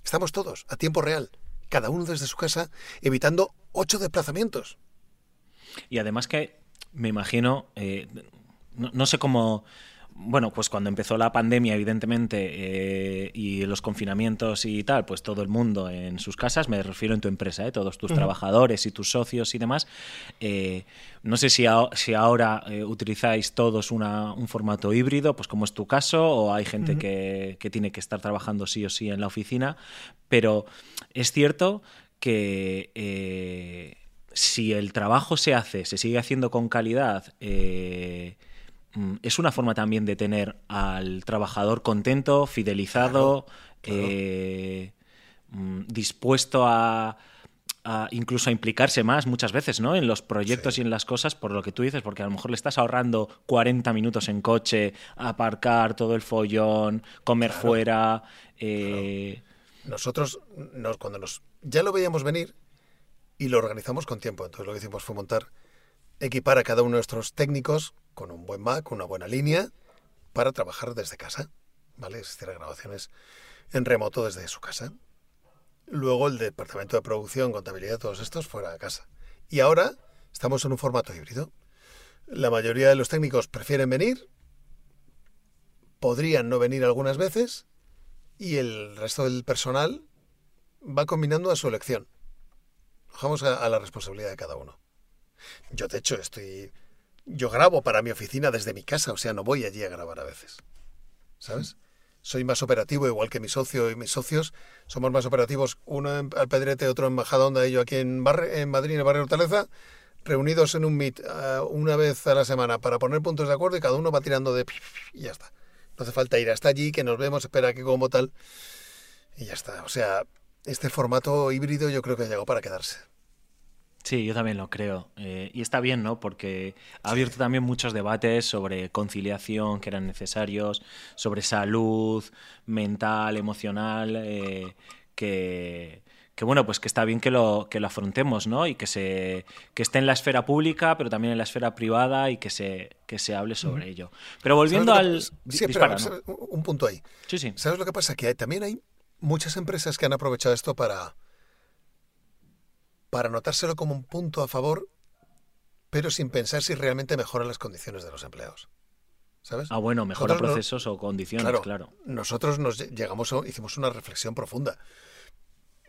Estamos todos a tiempo real, cada uno desde su casa, evitando ocho desplazamientos. Y además que me imagino, eh, no, sé cómo bueno, pues cuando empezó la pandemia, evidentemente, eh, y los confinamientos y tal, pues todo el mundo en sus casas, me refiero en tu empresa, ¿eh? todos tus trabajadores y tus socios y demás. Eh, no sé si, si ahora utilizáis todos un formato híbrido, pues como es tu caso, o hay gente que, que tiene que estar trabajando sí o sí en la oficina, pero es cierto que si el trabajo se hace, se sigue haciendo con calidad, es una forma también de tener al trabajador contento, fidelizado, eh, mm, dispuesto a, incluso a implicarse más muchas veces, ¿no? En los proyectos y en las cosas, por lo que tú dices, porque a lo mejor le estás ahorrando 40 minutos en coche, aparcar todo el follón, comer fuera. Eh, Nosotros, cuando nos. Ya lo veíamos venir y lo organizamos con tiempo. Entonces lo que hicimos fue montar, equipar a cada uno de nuestros técnicos con un buen Mac, una buena línea, para trabajar desde casa. ¿Vale? Existir grabaciones en remoto desde su casa. Luego el departamento de producción, contabilidad, todos estos fuera de casa. Y ahora estamos en un formato híbrido. La mayoría de los técnicos prefieren venir, podrían no venir algunas veces y el resto del personal va combinando a su elección. Dejamos a, a la responsabilidad de cada uno. Yo, de hecho, estoy. Yo grabo para mi oficina desde mi casa, o sea, no voy allí a grabar a veces. ¿Sabes? soy más operativo, igual que mi socio y mis socios. Somos más operativos, uno en Alpedrete, otro en Majadonda y yo aquí en, en Madrid, en el barrio Hortaleza, reunidos en un meet eh, una vez a la semana para poner puntos de acuerdo y cada uno va tirando de... y ya está. No hace falta ir hasta allí, que nos vemos, espera que como tal. Y ya está. O sea, este formato híbrido yo creo que ha llegado para quedarse. Sí, yo también lo creo. Eh, y está bien, ¿no? Porque ha abierto también muchos debates sobre conciliación que eran necesarios, sobre salud mental, emocional, eh, que, bueno, pues que está bien que lo, que lo afrontemos, ¿no? Y que se que esté en la esfera pública, pero también en la esfera privada y que se, que se hable sobre ello. Pero volviendo al... Sí, un punto ahí. Sí, sí. ¿Sabes lo que pasa? Que también hay muchas empresas que han aprovechado esto para para notárselo como un punto a favor, pero sin pensar si realmente mejora las condiciones de los empleados. ¿Sabes? Ah, bueno, mejora procesos o condiciones, claro, Nosotros nos llegamos, hicimos una reflexión profunda.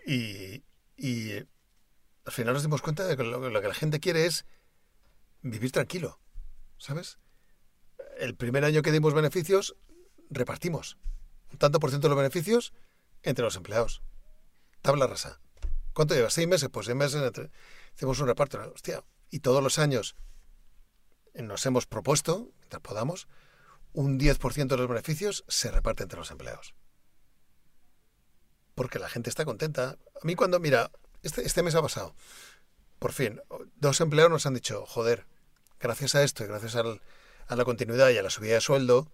Y, al final nos dimos cuenta de que lo, que la gente quiere es vivir tranquilo. ¿Sabes? El primer año que dimos beneficios, repartimos un tanto por ciento de los beneficios entre los empleados. Tabla rasa. ¿Cuánto lleva? ¿Seis meses? Pues seis meses hacemos un reparto. Hostia, y todos los años nos hemos propuesto, mientras podamos, un 10% de los beneficios se reparte entre los empleados. Porque la gente está contenta. A mí cuando, mira, este, este mes ha pasado, por fin, dos empleados nos han dicho, joder, gracias a esto y gracias a la continuidad y a la subida de sueldo,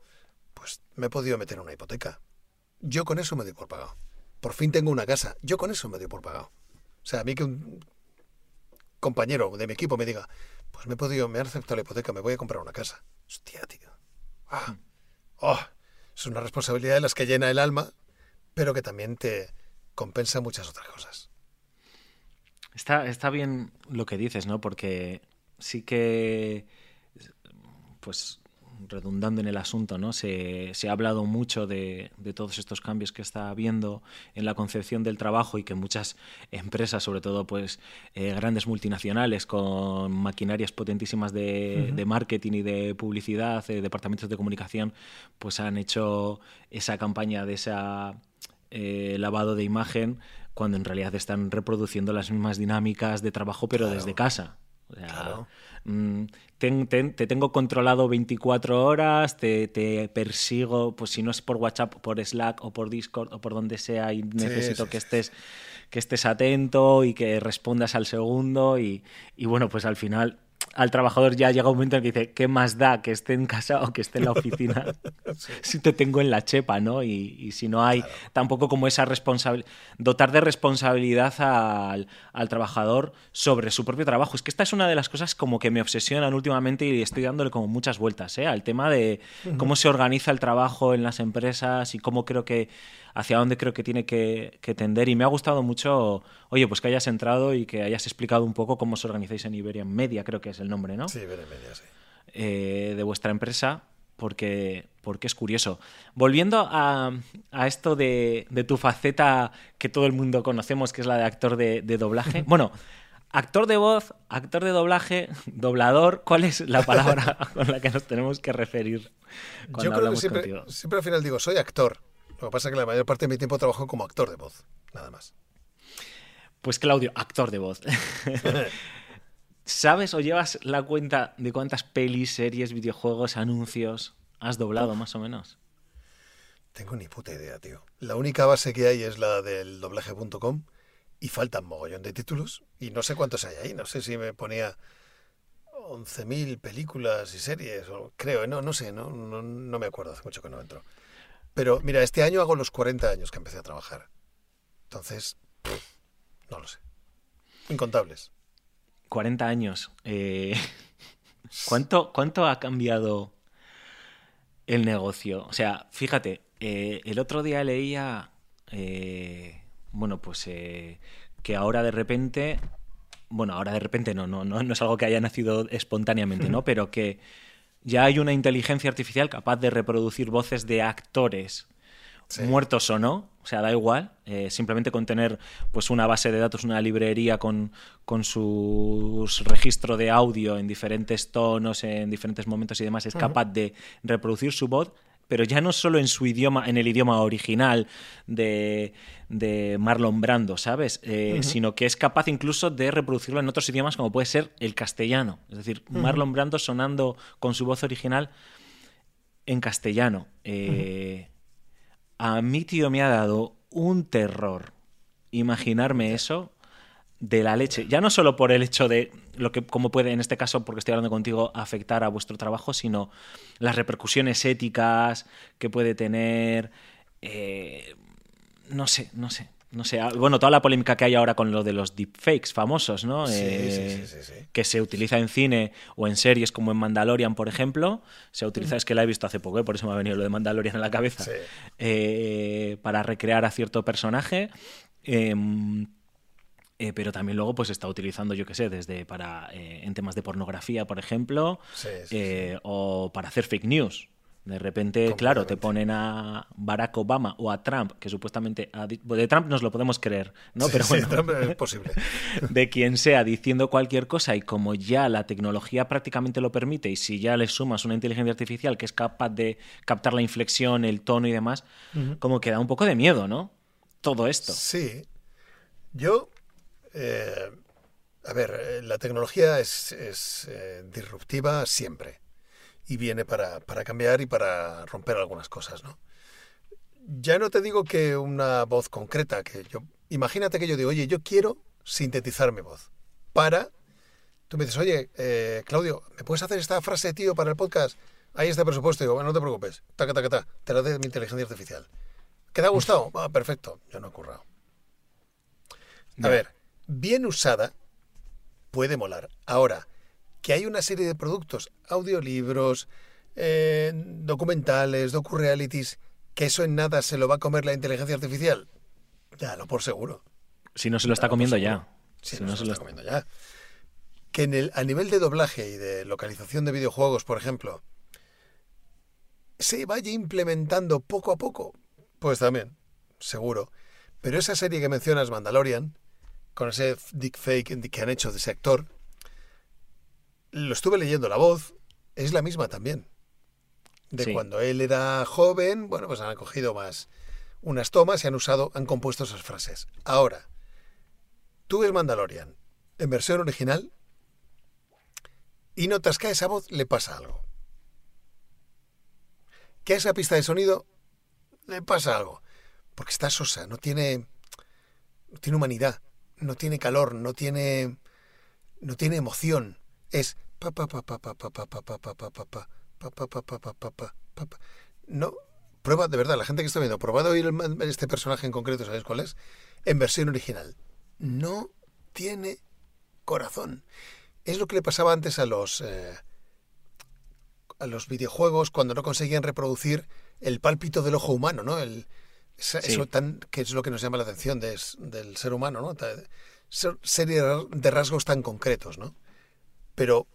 pues me he podido meter una hipoteca. Yo con eso me doy por pagado. Por fin tengo una casa. Yo con eso me doy por pagado. O sea, a mí que un compañero de mi equipo me diga, pues me he podido, me han aceptado la hipoteca, me voy a comprar una casa. Hostia, tío. Ah, mm. oh, es una responsabilidad de las que llena el alma, pero que también te compensa muchas otras cosas. Está, está bien lo que dices, ¿no? Porque sí que, pues, redundando en el asunto, ¿no? Se, ha hablado mucho de, todos estos cambios que está habiendo en la concepción del trabajo y que muchas empresas, sobre todo pues eh, grandes multinacionales con maquinarias potentísimas de, marketing y de publicidad, eh, departamentos de comunicación, pues han hecho esa campaña de esa eh, lavado de imagen cuando en realidad están reproduciendo las mismas dinámicas de trabajo pero desde casa. Mm, te, tengo controlado 24 horas, te, persigo, pues si no es por WhatsApp, por Slack o por Discord o por donde sea, y necesito que estés que estés atento y que respondas al segundo y, y bueno, pues al final al trabajador ya llega un momento en que dice, ¿qué más da que esté en casa o que esté en la oficina si te tengo en la chepa, ¿no? Y, si no hay tampoco como esa responsabilidad, dotar de responsabilidad al, trabajador sobre su propio trabajo. Es que esta es una de las cosas como que me obsesionan últimamente y estoy dándole como muchas vueltas, ¿eh? Al tema de cómo se organiza el trabajo en las empresas y cómo creo que hacia dónde creo que tiene que, tender. Y me ha gustado mucho, oye, pues que hayas entrado y que hayas explicado un poco cómo os organizáis en Iberia Media, creo que es el nombre, ¿no? Sí, Iberia Media, sí. Eh, de vuestra empresa, porque, porque es curioso. Volviendo a, esto de, tu faceta que todo el mundo conocemos, que es la de actor de, doblaje. bueno, actor de voz, actor de doblaje, doblador, ¿cuál es la palabra con la que nos tenemos que referir cuando Yo creo que siempre, siempre al final digo, soy actor. Lo que pasa es que la mayor parte de mi tiempo trabajo como actor de voz, nada más. Pues Claudio, actor de voz. ¿Sabes o llevas la cuenta de cuántas pelis, series, videojuegos, anuncios has doblado más o menos? Tengo ni puta idea, tío. La única base que hay es la del doblaje.com y faltan mogollón de títulos y no sé cuántos hay ahí. No sé si me ponía 11.000 películas y series, o creo, ¿eh? no, no sé, no, no, no me acuerdo, hace mucho que no entro. Pero mira, este año hago los 40 años que empecé a trabajar. Entonces, no lo sé. Incontables. 40 años. Eh, ¿cuánto, ¿Cuánto ha cambiado el negocio? O sea, fíjate, eh, el otro día leía, eh, bueno, pues que ahora de repente, bueno, ahora de repente no, no, no, no es algo que haya nacido espontáneamente, ¿no? Pero que ya hay una inteligencia artificial capaz de reproducir voces de actores muertos o no, o sea, da igual, eh, simplemente con tener pues, una base de datos, una librería con, con sus registro de audio en diferentes tonos, en diferentes momentos y demás, es capaz de reproducir su voz pero ya no solo en su idioma, en el idioma original de, de Marlon Brando, ¿sabes? Eh, sino que es capaz incluso de reproducirlo en otros idiomas como puede ser el castellano. Es decir, Marlon Brando sonando con su voz original en castellano. Eh, a mí, tío, me ha dado un terror imaginarme eso de la leche. Ya no solo por el hecho de lo que, como puede, en este caso, porque estoy hablando contigo, afectar a vuestro trabajo, sino las repercusiones éticas que puede tener. Eh, no sé, no sé. No sé, ah, bueno, toda la polémica que hay ahora con lo de los deepfakes famosos, ¿no? Eh, que se utiliza en cine o en series como en Mandalorian, por ejemplo. Se utiliza, es que la he visto hace poco, ¿eh? por eso me ha venido lo de Mandalorian en la cabeza. para recrear a cierto personaje. Em, eh, pero también luego pues está utilizando, yo qué sé, desde para eh, en temas de pornografía, por ejemplo, eh, o para hacer fake news. De repente, claro, te ponen a Barack Obama o a Trump, que supuestamente de Trump nos lo podemos creer, ¿no? pero bueno, Trump es posible. de quien sea diciendo cualquier cosa y como ya la tecnología prácticamente lo permite y si ya le sumas una inteligencia artificial que es capaz de captar la inflexión, el tono y demás, como que da un poco de miedo, ¿no? Todo esto. Sí. Yo eh, a ver, eh, la tecnología es, eh, disruptiva siempre y viene para, cambiar y para romper algunas cosas, ¿no? Ya no te digo que una voz concreta, que yo, imagínate que yo digo, oye, yo quiero sintetizar mi voz para, tú me dices, oye, Claudio, ¿me puedes hacer esta frase, tío, para el podcast? Ahí está el presupuesto, digo, bueno, no te preocupes, taca, taca, taca, te lo de mi inteligencia artificial. ¿Qué te ha gustado? Ah, perfecto, yo no he currado. A ver, bien usada, puede molar. Ahora, que hay una serie de productos, audiolibros, eh, documentales, docu-realities, que eso en nada se lo va a comer la inteligencia artificial, ya lo por seguro. Si no se lo está comiendo ya. Si, no, se, lo está comiendo ya. Que en el, a nivel de doblaje y de localización de videojuegos, por ejemplo, se vaya implementando poco a poco, pues también, seguro. Pero esa serie que mencionas, Mandalorian, con ese fake que han hecho de ese actor, lo estuve leyendo, la voz es la misma también. De cuando él era joven, bueno, pues han cogido más unas tomas y han usado, han compuesto esas frases. Ahora, tú ves Mandalorian en versión original y notas que a esa voz le pasa algo. Que a esa pista de sonido le pasa algo. Porque está sosa, no tiene, no tiene humanidad no tiene calor, no tiene, no tiene emoción. Es pa pa pa pa pa pa pa pa pa pa pa pa pa pa pa pa No, prueba de verdad, la gente que está viendo, probad oír este personaje en concreto, ¿sabéis cuál es? En versión original. No tiene corazón. Es lo que le pasaba antes a los a los videojuegos cuando no conseguían reproducir el pálpito del ojo humano, ¿no? El, eso tan, que es lo que nos llama la atención del ser humano, ¿no? Serie de rasgos tan concretos, ¿no? Pero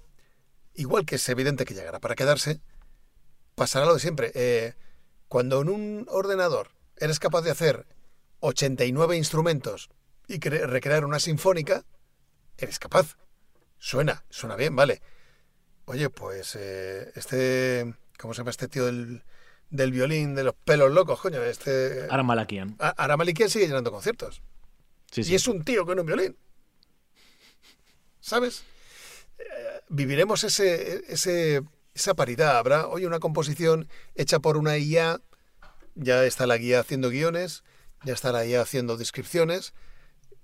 igual que es evidente que llegará para quedarse, pasará lo de siempre. Eh, cuando en un ordenador eres capaz de hacer 89 instrumentos y recrear una sinfónica, eres capaz. Suena, suena bien, vale. Oye, pues eh, este, ¿cómo se llama este tío del, del violín, de los pelos locos, coño. Este... Aramalakian. Aramalakian sigue llenando conciertos. Sí, sí. Y es un tío con un violín. ¿Sabes? Eh, viviremos ese, ese, esa paridad. Habrá hoy una composición hecha por una IA ya está la guía haciendo guiones, ya está la guía haciendo descripciones.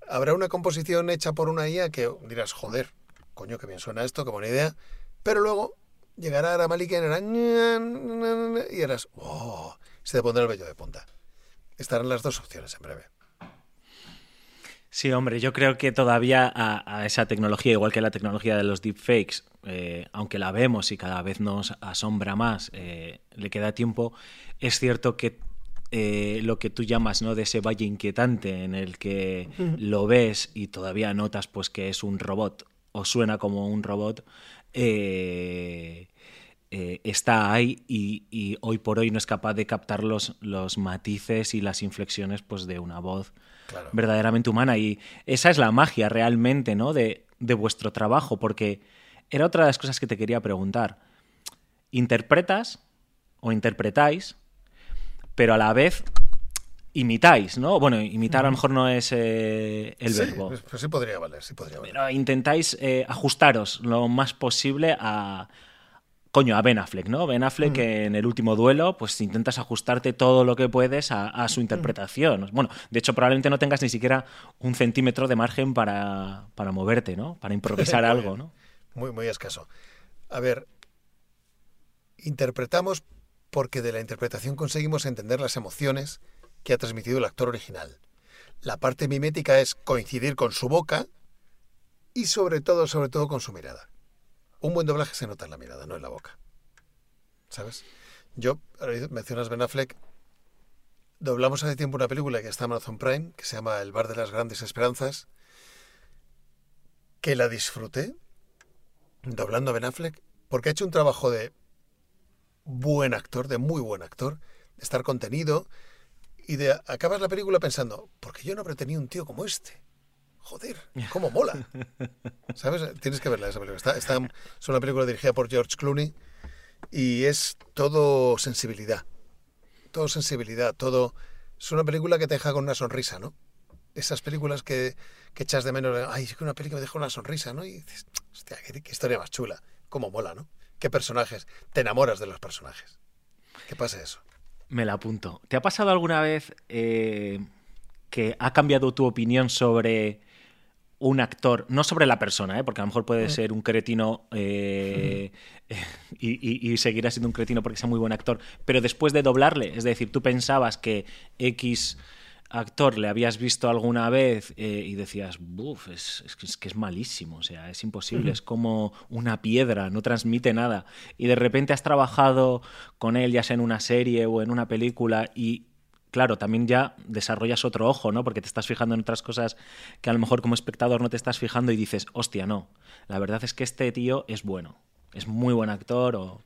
Habrá una composición hecha por una IA que dirás, joder, coño, que bien suena esto, qué buena idea. Pero luego llegará a Malik y hará... Y eras, oh, se te pondrá el vello de punta. Estarán las dos opciones en breve. Sí, hombre, yo creo que todavía a, esa tecnología, igual que la tecnología de los deepfakes, eh, aunque la vemos y cada vez nos asombra más, eh, le queda tiempo. Es cierto que eh, lo que tú llamas ¿no? de ese valle inquietante en el que lo ves y todavía notas pues que es un robot o suena como un robot, está ahí y, hoy por hoy no es capaz de captar los, los matices y las inflexiones pues, de una voz verdaderamente humana. Y esa es la magia realmente, ¿no? De, de vuestro trabajo, porque era otra de las cosas que te quería preguntar. ¿Interpretas o interpretáis, pero a la vez imitáis, ¿no? Bueno, imitar a lo mejor no es eh, el verbo. Pues, pues, sí podría valer, sí podría valer. Pero intentáis eh, ajustaros lo más posible a, coño, a Ben Affleck, ¿no? Ben Affleck que en el último duelo, pues intentas ajustarte todo lo que puedes a, su interpretación. Bueno, de hecho, probablemente no tengas ni siquiera un centímetro de margen para, para moverte, ¿no? Para improvisar algo, ¿no? Muy, muy escaso. A ver, interpretamos porque de la interpretación conseguimos entender las emociones que ha transmitido el actor original. La parte mimética es coincidir con su boca y sobre todo, sobre todo con su mirada. Un buen doblaje se nota en la mirada, no en la boca. ¿Sabes? Yo, mencionas Ben Affleck, doblamos hace tiempo una película que está en Amazon Prime, que se llama El bar de las grandes esperanzas, que la disfruté doblando a Ben Affleck, porque ha hecho un trabajo de buen actor, de muy buen actor, de estar contenido, y de acabas la película pensando, ¿por qué yo no habré tenido un tío como este? joder, cómo mola. ¿Sabes? Tienes que verla esa película. Está, está, es una película dirigida por George Clooney y es todo sensibilidad. Todo sensibilidad, todo... Es una película que te deja con una sonrisa, ¿no? Esas películas que, que echas de menos, ay, es que una película me deja una sonrisa, ¿no? Y dices, hostia, qué, historia más chula. Cómo mola, ¿no? Qué personajes. Te enamoras de los personajes. ¿Qué pasa eso? Me la apunto. ¿Te ha pasado alguna vez eh, que ha cambiado tu opinión sobre un actor, no sobre la persona, ¿eh? porque a lo mejor puede mm. ser un cretino eh, y, y, seguirá siendo un cretino porque sea muy buen actor, pero después de doblarle, es decir, tú pensabas que X actor le habías visto alguna vez eh, y decías, buf, es, que es malísimo, o sea, es imposible, es como una piedra, no transmite nada. Y de repente has trabajado con él, ya sea en una serie o en una película, y claro, también ya desarrollas otro ojo, ¿no? Porque te estás fijando en otras cosas que a lo mejor como espectador no te estás fijando y dices, hostia, no. La verdad es que este tío es bueno. Es muy buen actor o.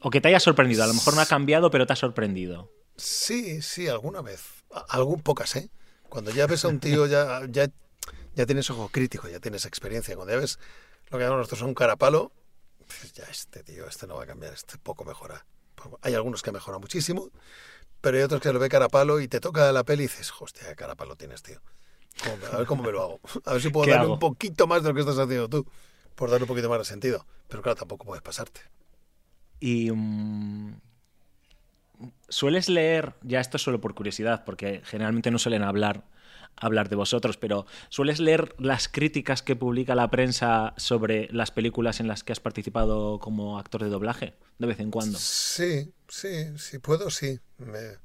O que te haya sorprendido. A lo mejor no ha cambiado, pero te ha sorprendido. Sí, sí, alguna vez. Algún pocas, ¿eh? Cuando ya ves a un tío, ya, ya, ya tienes ojo crítico, ya tienes experiencia. Cuando ya ves lo que llamamos nosotros un carapalo, pues ya este tío, este no va a cambiar, este poco mejora. Hay algunos que mejoran muchísimo, pero hay otros que lo ve cara palo y te toca la peli y dices, hostia, qué cara palo tienes, tío. A ver cómo me lo hago. A ver si puedo darle un poquito más de lo que estás haciendo tú. Por darle un poquito más de sentido. Pero claro, tampoco puedes pasarte. Y. Mm, ¿Sueles leer, ya esto es solo por curiosidad, porque generalmente no suelen hablar hablar de vosotros, pero ¿sueles leer las críticas que publica la prensa sobre las películas en las que has participado como actor de doblaje de vez en cuando? Sí, sí, si puedo, sí. Me...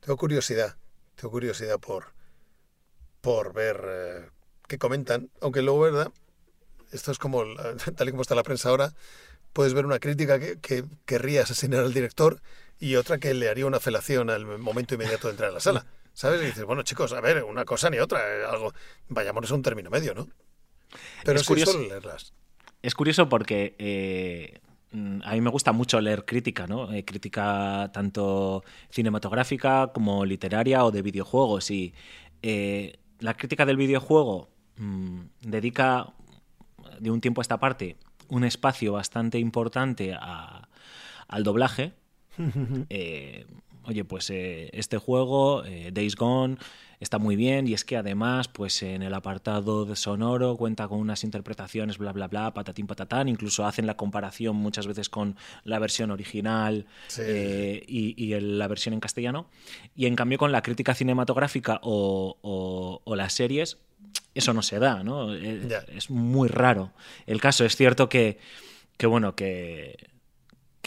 Tengo curiosidad, tengo curiosidad por, por ver eh, qué comentan, aunque luego, ¿verdad? Esto es como, tal y como está la prensa ahora, puedes ver una crítica que, que querría asesinar al director y otra que le haría una felación al momento inmediato de entrar a la sala. ¿Sabes? Y dices, bueno, chicos, a ver, una cosa ni otra, eh, algo, vayámonos a un término medio, ¿no? Pero es curioso, leerlas. Es curioso porque eh, a mí me gusta mucho leer crítica, ¿no? Eh, crítica tanto cinematográfica como literaria o de videojuegos. Y la crítica del videojuego mm, dedica de un tiempo a esta parte un espacio bastante importante al doblaje. Oye, pues eh, este juego, eh, Days Gone, está muy bien y es que además, pues en el apartado de sonoro cuenta con unas interpretaciones, bla, bla, bla, patatín, patatán, incluso hacen la comparación muchas veces con la versión original eh, y, la versión en castellano. Y en cambio con la crítica cinematográfica o, las series, eso no se da, ¿no? Es muy raro. El caso es cierto que, que bueno, que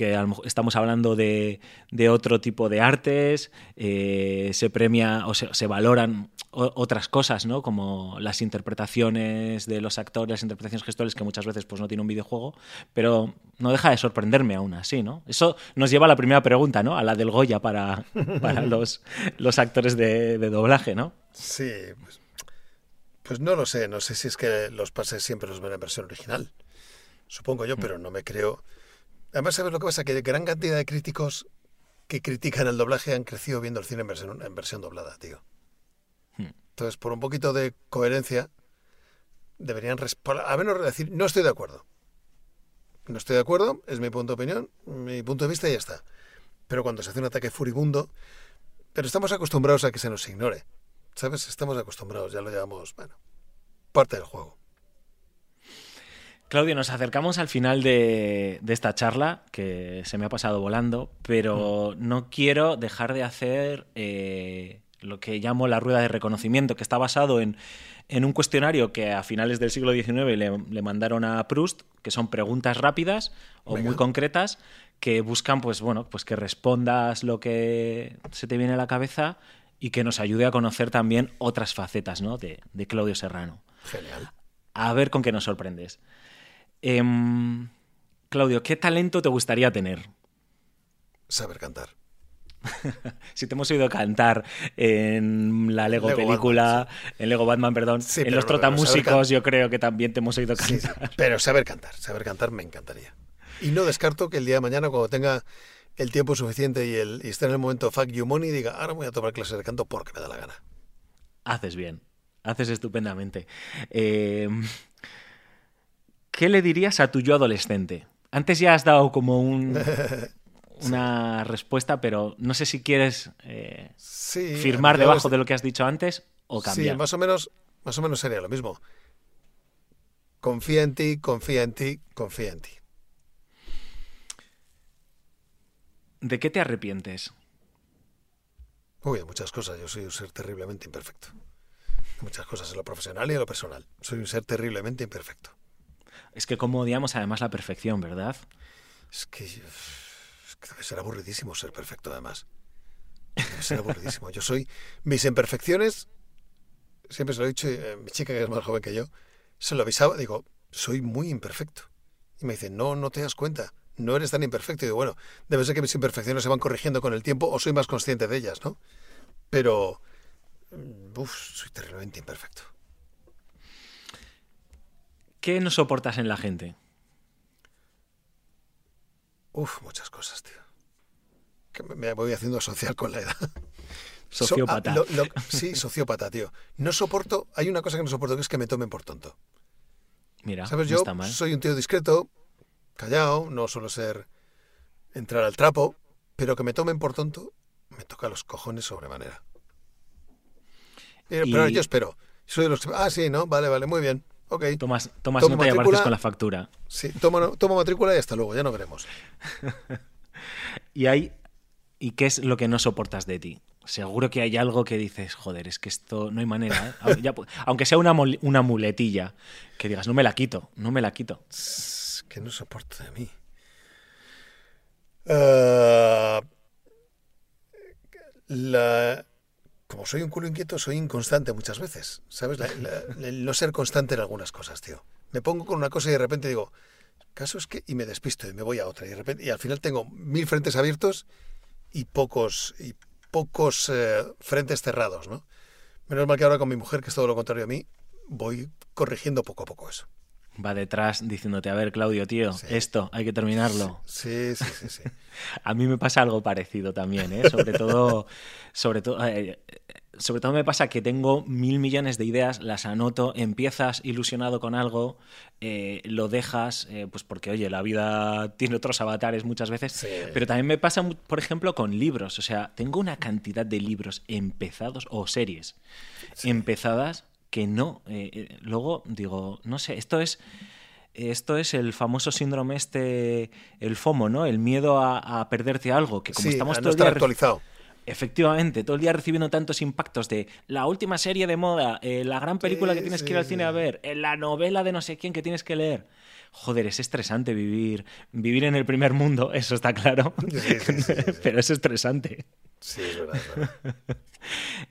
que estamos hablando de, otro tipo de artes, eh, se premia o se, valoran otras cosas, ¿no? Como las interpretaciones de los actores, las interpretaciones gestuales, que muchas veces pues, no tiene un videojuego, pero no deja de sorprenderme aún así, ¿no? Eso nos lleva a la primera pregunta, ¿no? A la del Goya para, para los, los actores de, doblaje, ¿no? Sí, pues, pues, no lo sé, no sé si es que los pases siempre los ven en versión original, supongo yo, mm. pero no me creo Además, ¿sabes lo que pasa? Que gran cantidad de críticos que critican el doblaje han crecido viendo el cine en versión, en versión doblada, tío. Hmm. Entonces, por un poquito de coherencia, deberían a menos decir, no estoy de acuerdo. No estoy de acuerdo, es mi punto de opinión, mi punto de vista y ya está. Pero cuando se hace un ataque furibundo, pero estamos acostumbrados a que se nos ignore. ¿Sabes? Estamos acostumbrados, ya lo llevamos, bueno, parte del juego. Claudio, nos acercamos al final de, esta charla, que se me ha pasado volando, pero mm. no quiero dejar de hacer eh, lo que llamo la rueda de reconocimiento, que está basado en, un cuestionario que a finales del siglo XIX le, mandaron a Proust, que son preguntas rápidas o muy concretas, que buscan, pues bueno, pues que respondas lo que se te viene a la cabeza y que nos ayude a conocer también otras facetas de, de Claudio Serrano. Genial. A ver con qué nos sorprendes. Em, Claudio, ¿qué talento te gustaría tener? Saber cantar. si te hemos oído cantar en la Lego, película, en Lego Batman, perdón, en los trotamúsicos, yo creo que también te hemos oído cantar. pero saber cantar, saber cantar me encantaría. Y no descarto que el día de mañana, cuando tenga el tiempo suficiente y, el, y esté en el momento fuck you money, diga, ahora voy a tomar clases de canto porque me da la gana. Haces bien, haces estupendamente. Eh, ¿qué le dirías a tu yo adolescente? Antes ya has dado como un, una respuesta, pero no sé si quieres eh, firmar debajo de lo que has dicho antes o cambiar. Sí, más o menos, más o menos sería lo mismo. Confía en ti, confía en ti, confía en ti. ¿De qué te arrepientes? Uy, de muchas cosas. Yo soy un ser terriblemente imperfecto. muchas cosas en lo profesional y en lo personal. Soy un ser terriblemente imperfecto. Es que como odiamos además la perfección, ¿verdad? Es que, debe ser aburridísimo ser perfecto además. Debe ser aburridísimo. Yo soy... Mis imperfecciones, siempre se lo he dicho, eh, mi chica que es más joven que yo, se lo avisaba, digo, soy muy imperfecto. Y me dice, no, no te das cuenta, no eres tan imperfecto. Y digo, bueno, debe ser que mis imperfecciones se van corrigiendo con el tiempo o soy más consciente de ellas, ¿no? Pero, mm, uff, soy terriblemente imperfecto. ¿Qué no soportas en la gente? Uf, muchas cosas, tío. Que me voy haciendo social con la edad. Sociópata. Ah, sí, sociópata, tío. No soporto, hay una cosa que no soporto, que es que me tomen por tonto. Mira, ¿sabes? Yo soy un tío discreto, callado, no suelo ser entrar al trapo, pero que me tomen por tonto me toca los cojones sobremanera. Pero, pero yo espero. Soy de los Ah, sí, ¿no? Vale, vale, muy bien. Ok. Tomas, tomas nota y apareces con la factura. Sí, toma, toma matrícula y hasta luego, ya no veremos. y hay. ¿Y qué es lo que no soportas de ti? Seguro que hay algo que dices, joder, es que esto no hay manera. ¿eh? aunque sea una, una muletilla, que digas, no me la quito, no me la quito. Que no soporto de mí. Ah, la, como soy un culo inquieto, soy inconstante muchas veces. ¿Sabes? el no ser constante en algunas cosas, tío. Me pongo con una cosa y de repente digo, caso es que. y me despisto y me voy a otra. Y, de repente, y al final tengo mil frentes abiertos y pocos, y pocos eh, frentes cerrados, ¿no? Menos mal que ahora con mi mujer, que es todo lo contrario a mí, voy corrigiendo poco a poco eso. Va detrás diciéndote, a ver, Claudio, tío, esto hay que terminarlo. Sí, sí, sí, sí. a mí me pasa algo parecido también, ¿eh? Sobre todo, sobre todo, eh, sobre todo me pasa que tengo mil millones de ideas, las anoto, empiezas ilusionado con algo, eh, lo dejas, eh, pues porque, oye, la vida tiene otros avatares muchas veces, pero también me pasa, por ejemplo, con libros, o sea, tengo una cantidad de libros empezados o series empezadas que no, eh, luego digo, no sé, esto es... Esto es el famoso síndrome este, el FOMO, ¿no? El miedo a, perderte algo, que como estamos todo el día actualizado Efectivamente, todo el día recibiendo tantos impactos de la última serie de moda, eh, la gran película que tienes que ir al cine a ver, eh, la novela de no sé quién que tienes que leer. Joder, es estresante vivir, vivir en el primer mundo, eso está claro. Pero es estresante. Sí, es verdad.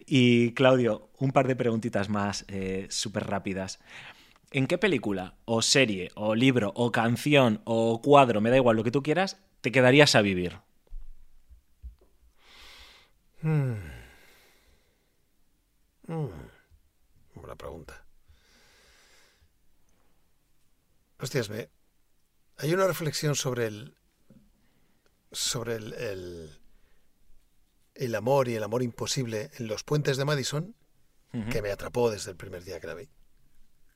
y Claudio, un par de preguntitas más eh, súper rápidas. ¿En qué película, o serie, o libro, o canción, o cuadro, me da igual lo que tú quieras, te quedarías a vivir? Hmm. Buena pregunta. Hostias, me... hay una reflexión sobre el. sobre el, el, amor y el amor imposible en los puentes de Madison que me atrapó desde el primer día que la vi.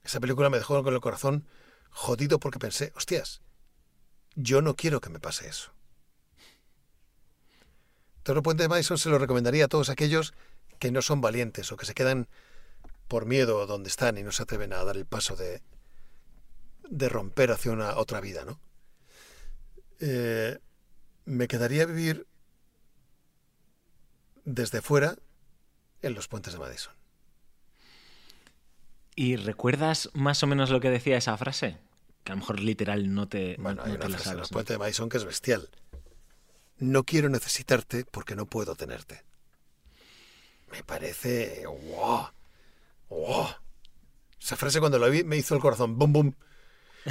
Esa película me dejó con el corazón jodido porque pensé, hostias, yo no quiero que me pase eso. Todo el puente de Madison se lo recomendaría a todos aquellos que no son valientes o que se quedan por miedo donde están y no se atreven a dar el paso de, de romper hacia una otra vida, ¿no? Eh, me quedaría vivir desde fuera en los puentes de Madison. ¿Y recuerdas más o menos lo que decía esa frase? Que a lo mejor literal no te. Bueno, hay una frase en los puentes de Madison que es bestial no quiero necesitarte porque no puedo tenerte. Me parece... ¡Wow! ¡Wow! Esa frase cuando la vi me hizo el corazón ¡bum, bum!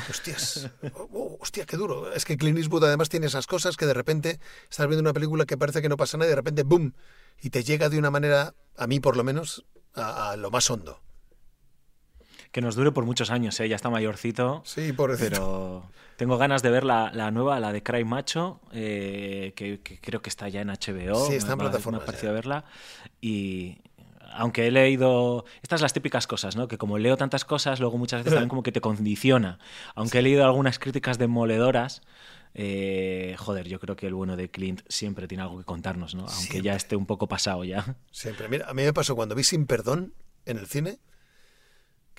Hostias, oh, hostia, qué duro. Es que Clint Eastwood además tiene esas cosas que de repente estás viendo una película que parece que no pasa nada y de repente ¡boom! Y te llega de una manera, a mí por lo menos, a lo más hondo que nos dure por muchos años, ¿eh? ya está mayorcito. Sí, por Pero tengo ganas de ver la, nueva, la de Cry Macho, eh, que, creo que está ya en HBO. Sí, está en plataforma. Me ha parecido verla. Y aunque he leído. Estas las típicas cosas, ¿no? Que como leo tantas cosas, luego muchas veces también como que te condiciona. Aunque he leído algunas críticas demoledoras. Eh, joder, yo creo que el bueno de Clint siempre tiene algo que contarnos, ¿no? Aunque ya esté un poco pasado ya. Siempre. Mira, a mí me pasó cuando vi Sin Perdón en el cine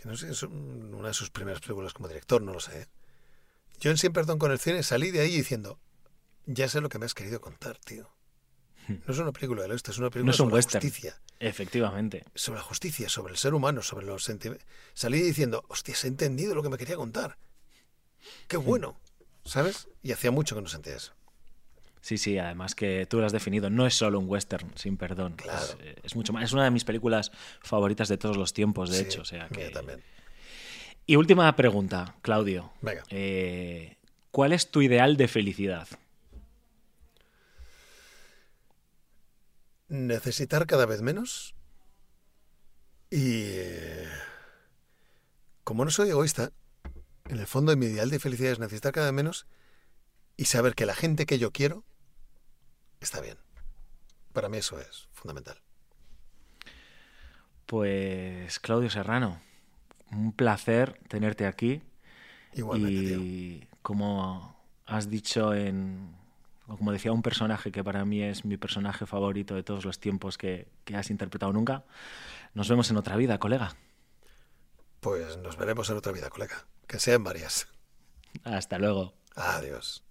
no sé, es una de sus primeras películas como director, no lo sé. ¿eh? Yo en Sin Perdón con el cine salí de ahí diciendo, ya sé lo que me has querido contar, tío. No es una película de oeste, es una película sobre la justicia. Efectivamente. Sobre la justicia, sobre el ser humano, sobre los sentimientos. Salí diciendo, hostia, he entendido lo que me quería contar. Qué bueno, ¿sabes? Y hacía mucho que no sentía eso. Sí, sí, además que tú lo has definido, no es solo un western, sin perdón. Claro. Es, eh, mucho más. Es una de mis películas favoritas de todos los tiempos, de hecho. O sea que... también. Y última pregunta, Claudio. Venga. Eh, ¿Cuál es tu ideal de felicidad? Necesitar cada vez menos. Y. Eh, como no soy egoísta, en el fondo mi ideal de felicidad es necesitar cada vez menos y saber que la gente que yo quiero está bien. Para mí eso es fundamental. Pues Claudio Serrano, un placer tenerte aquí. Igualmente. Y como has dicho en, como decía un personaje que para mí es mi personaje favorito de todos los tiempos que, que has interpretado nunca, nos vemos en otra vida, colega. Pues nos veremos en otra vida, colega. Que sean varias. Hasta luego. Adiós.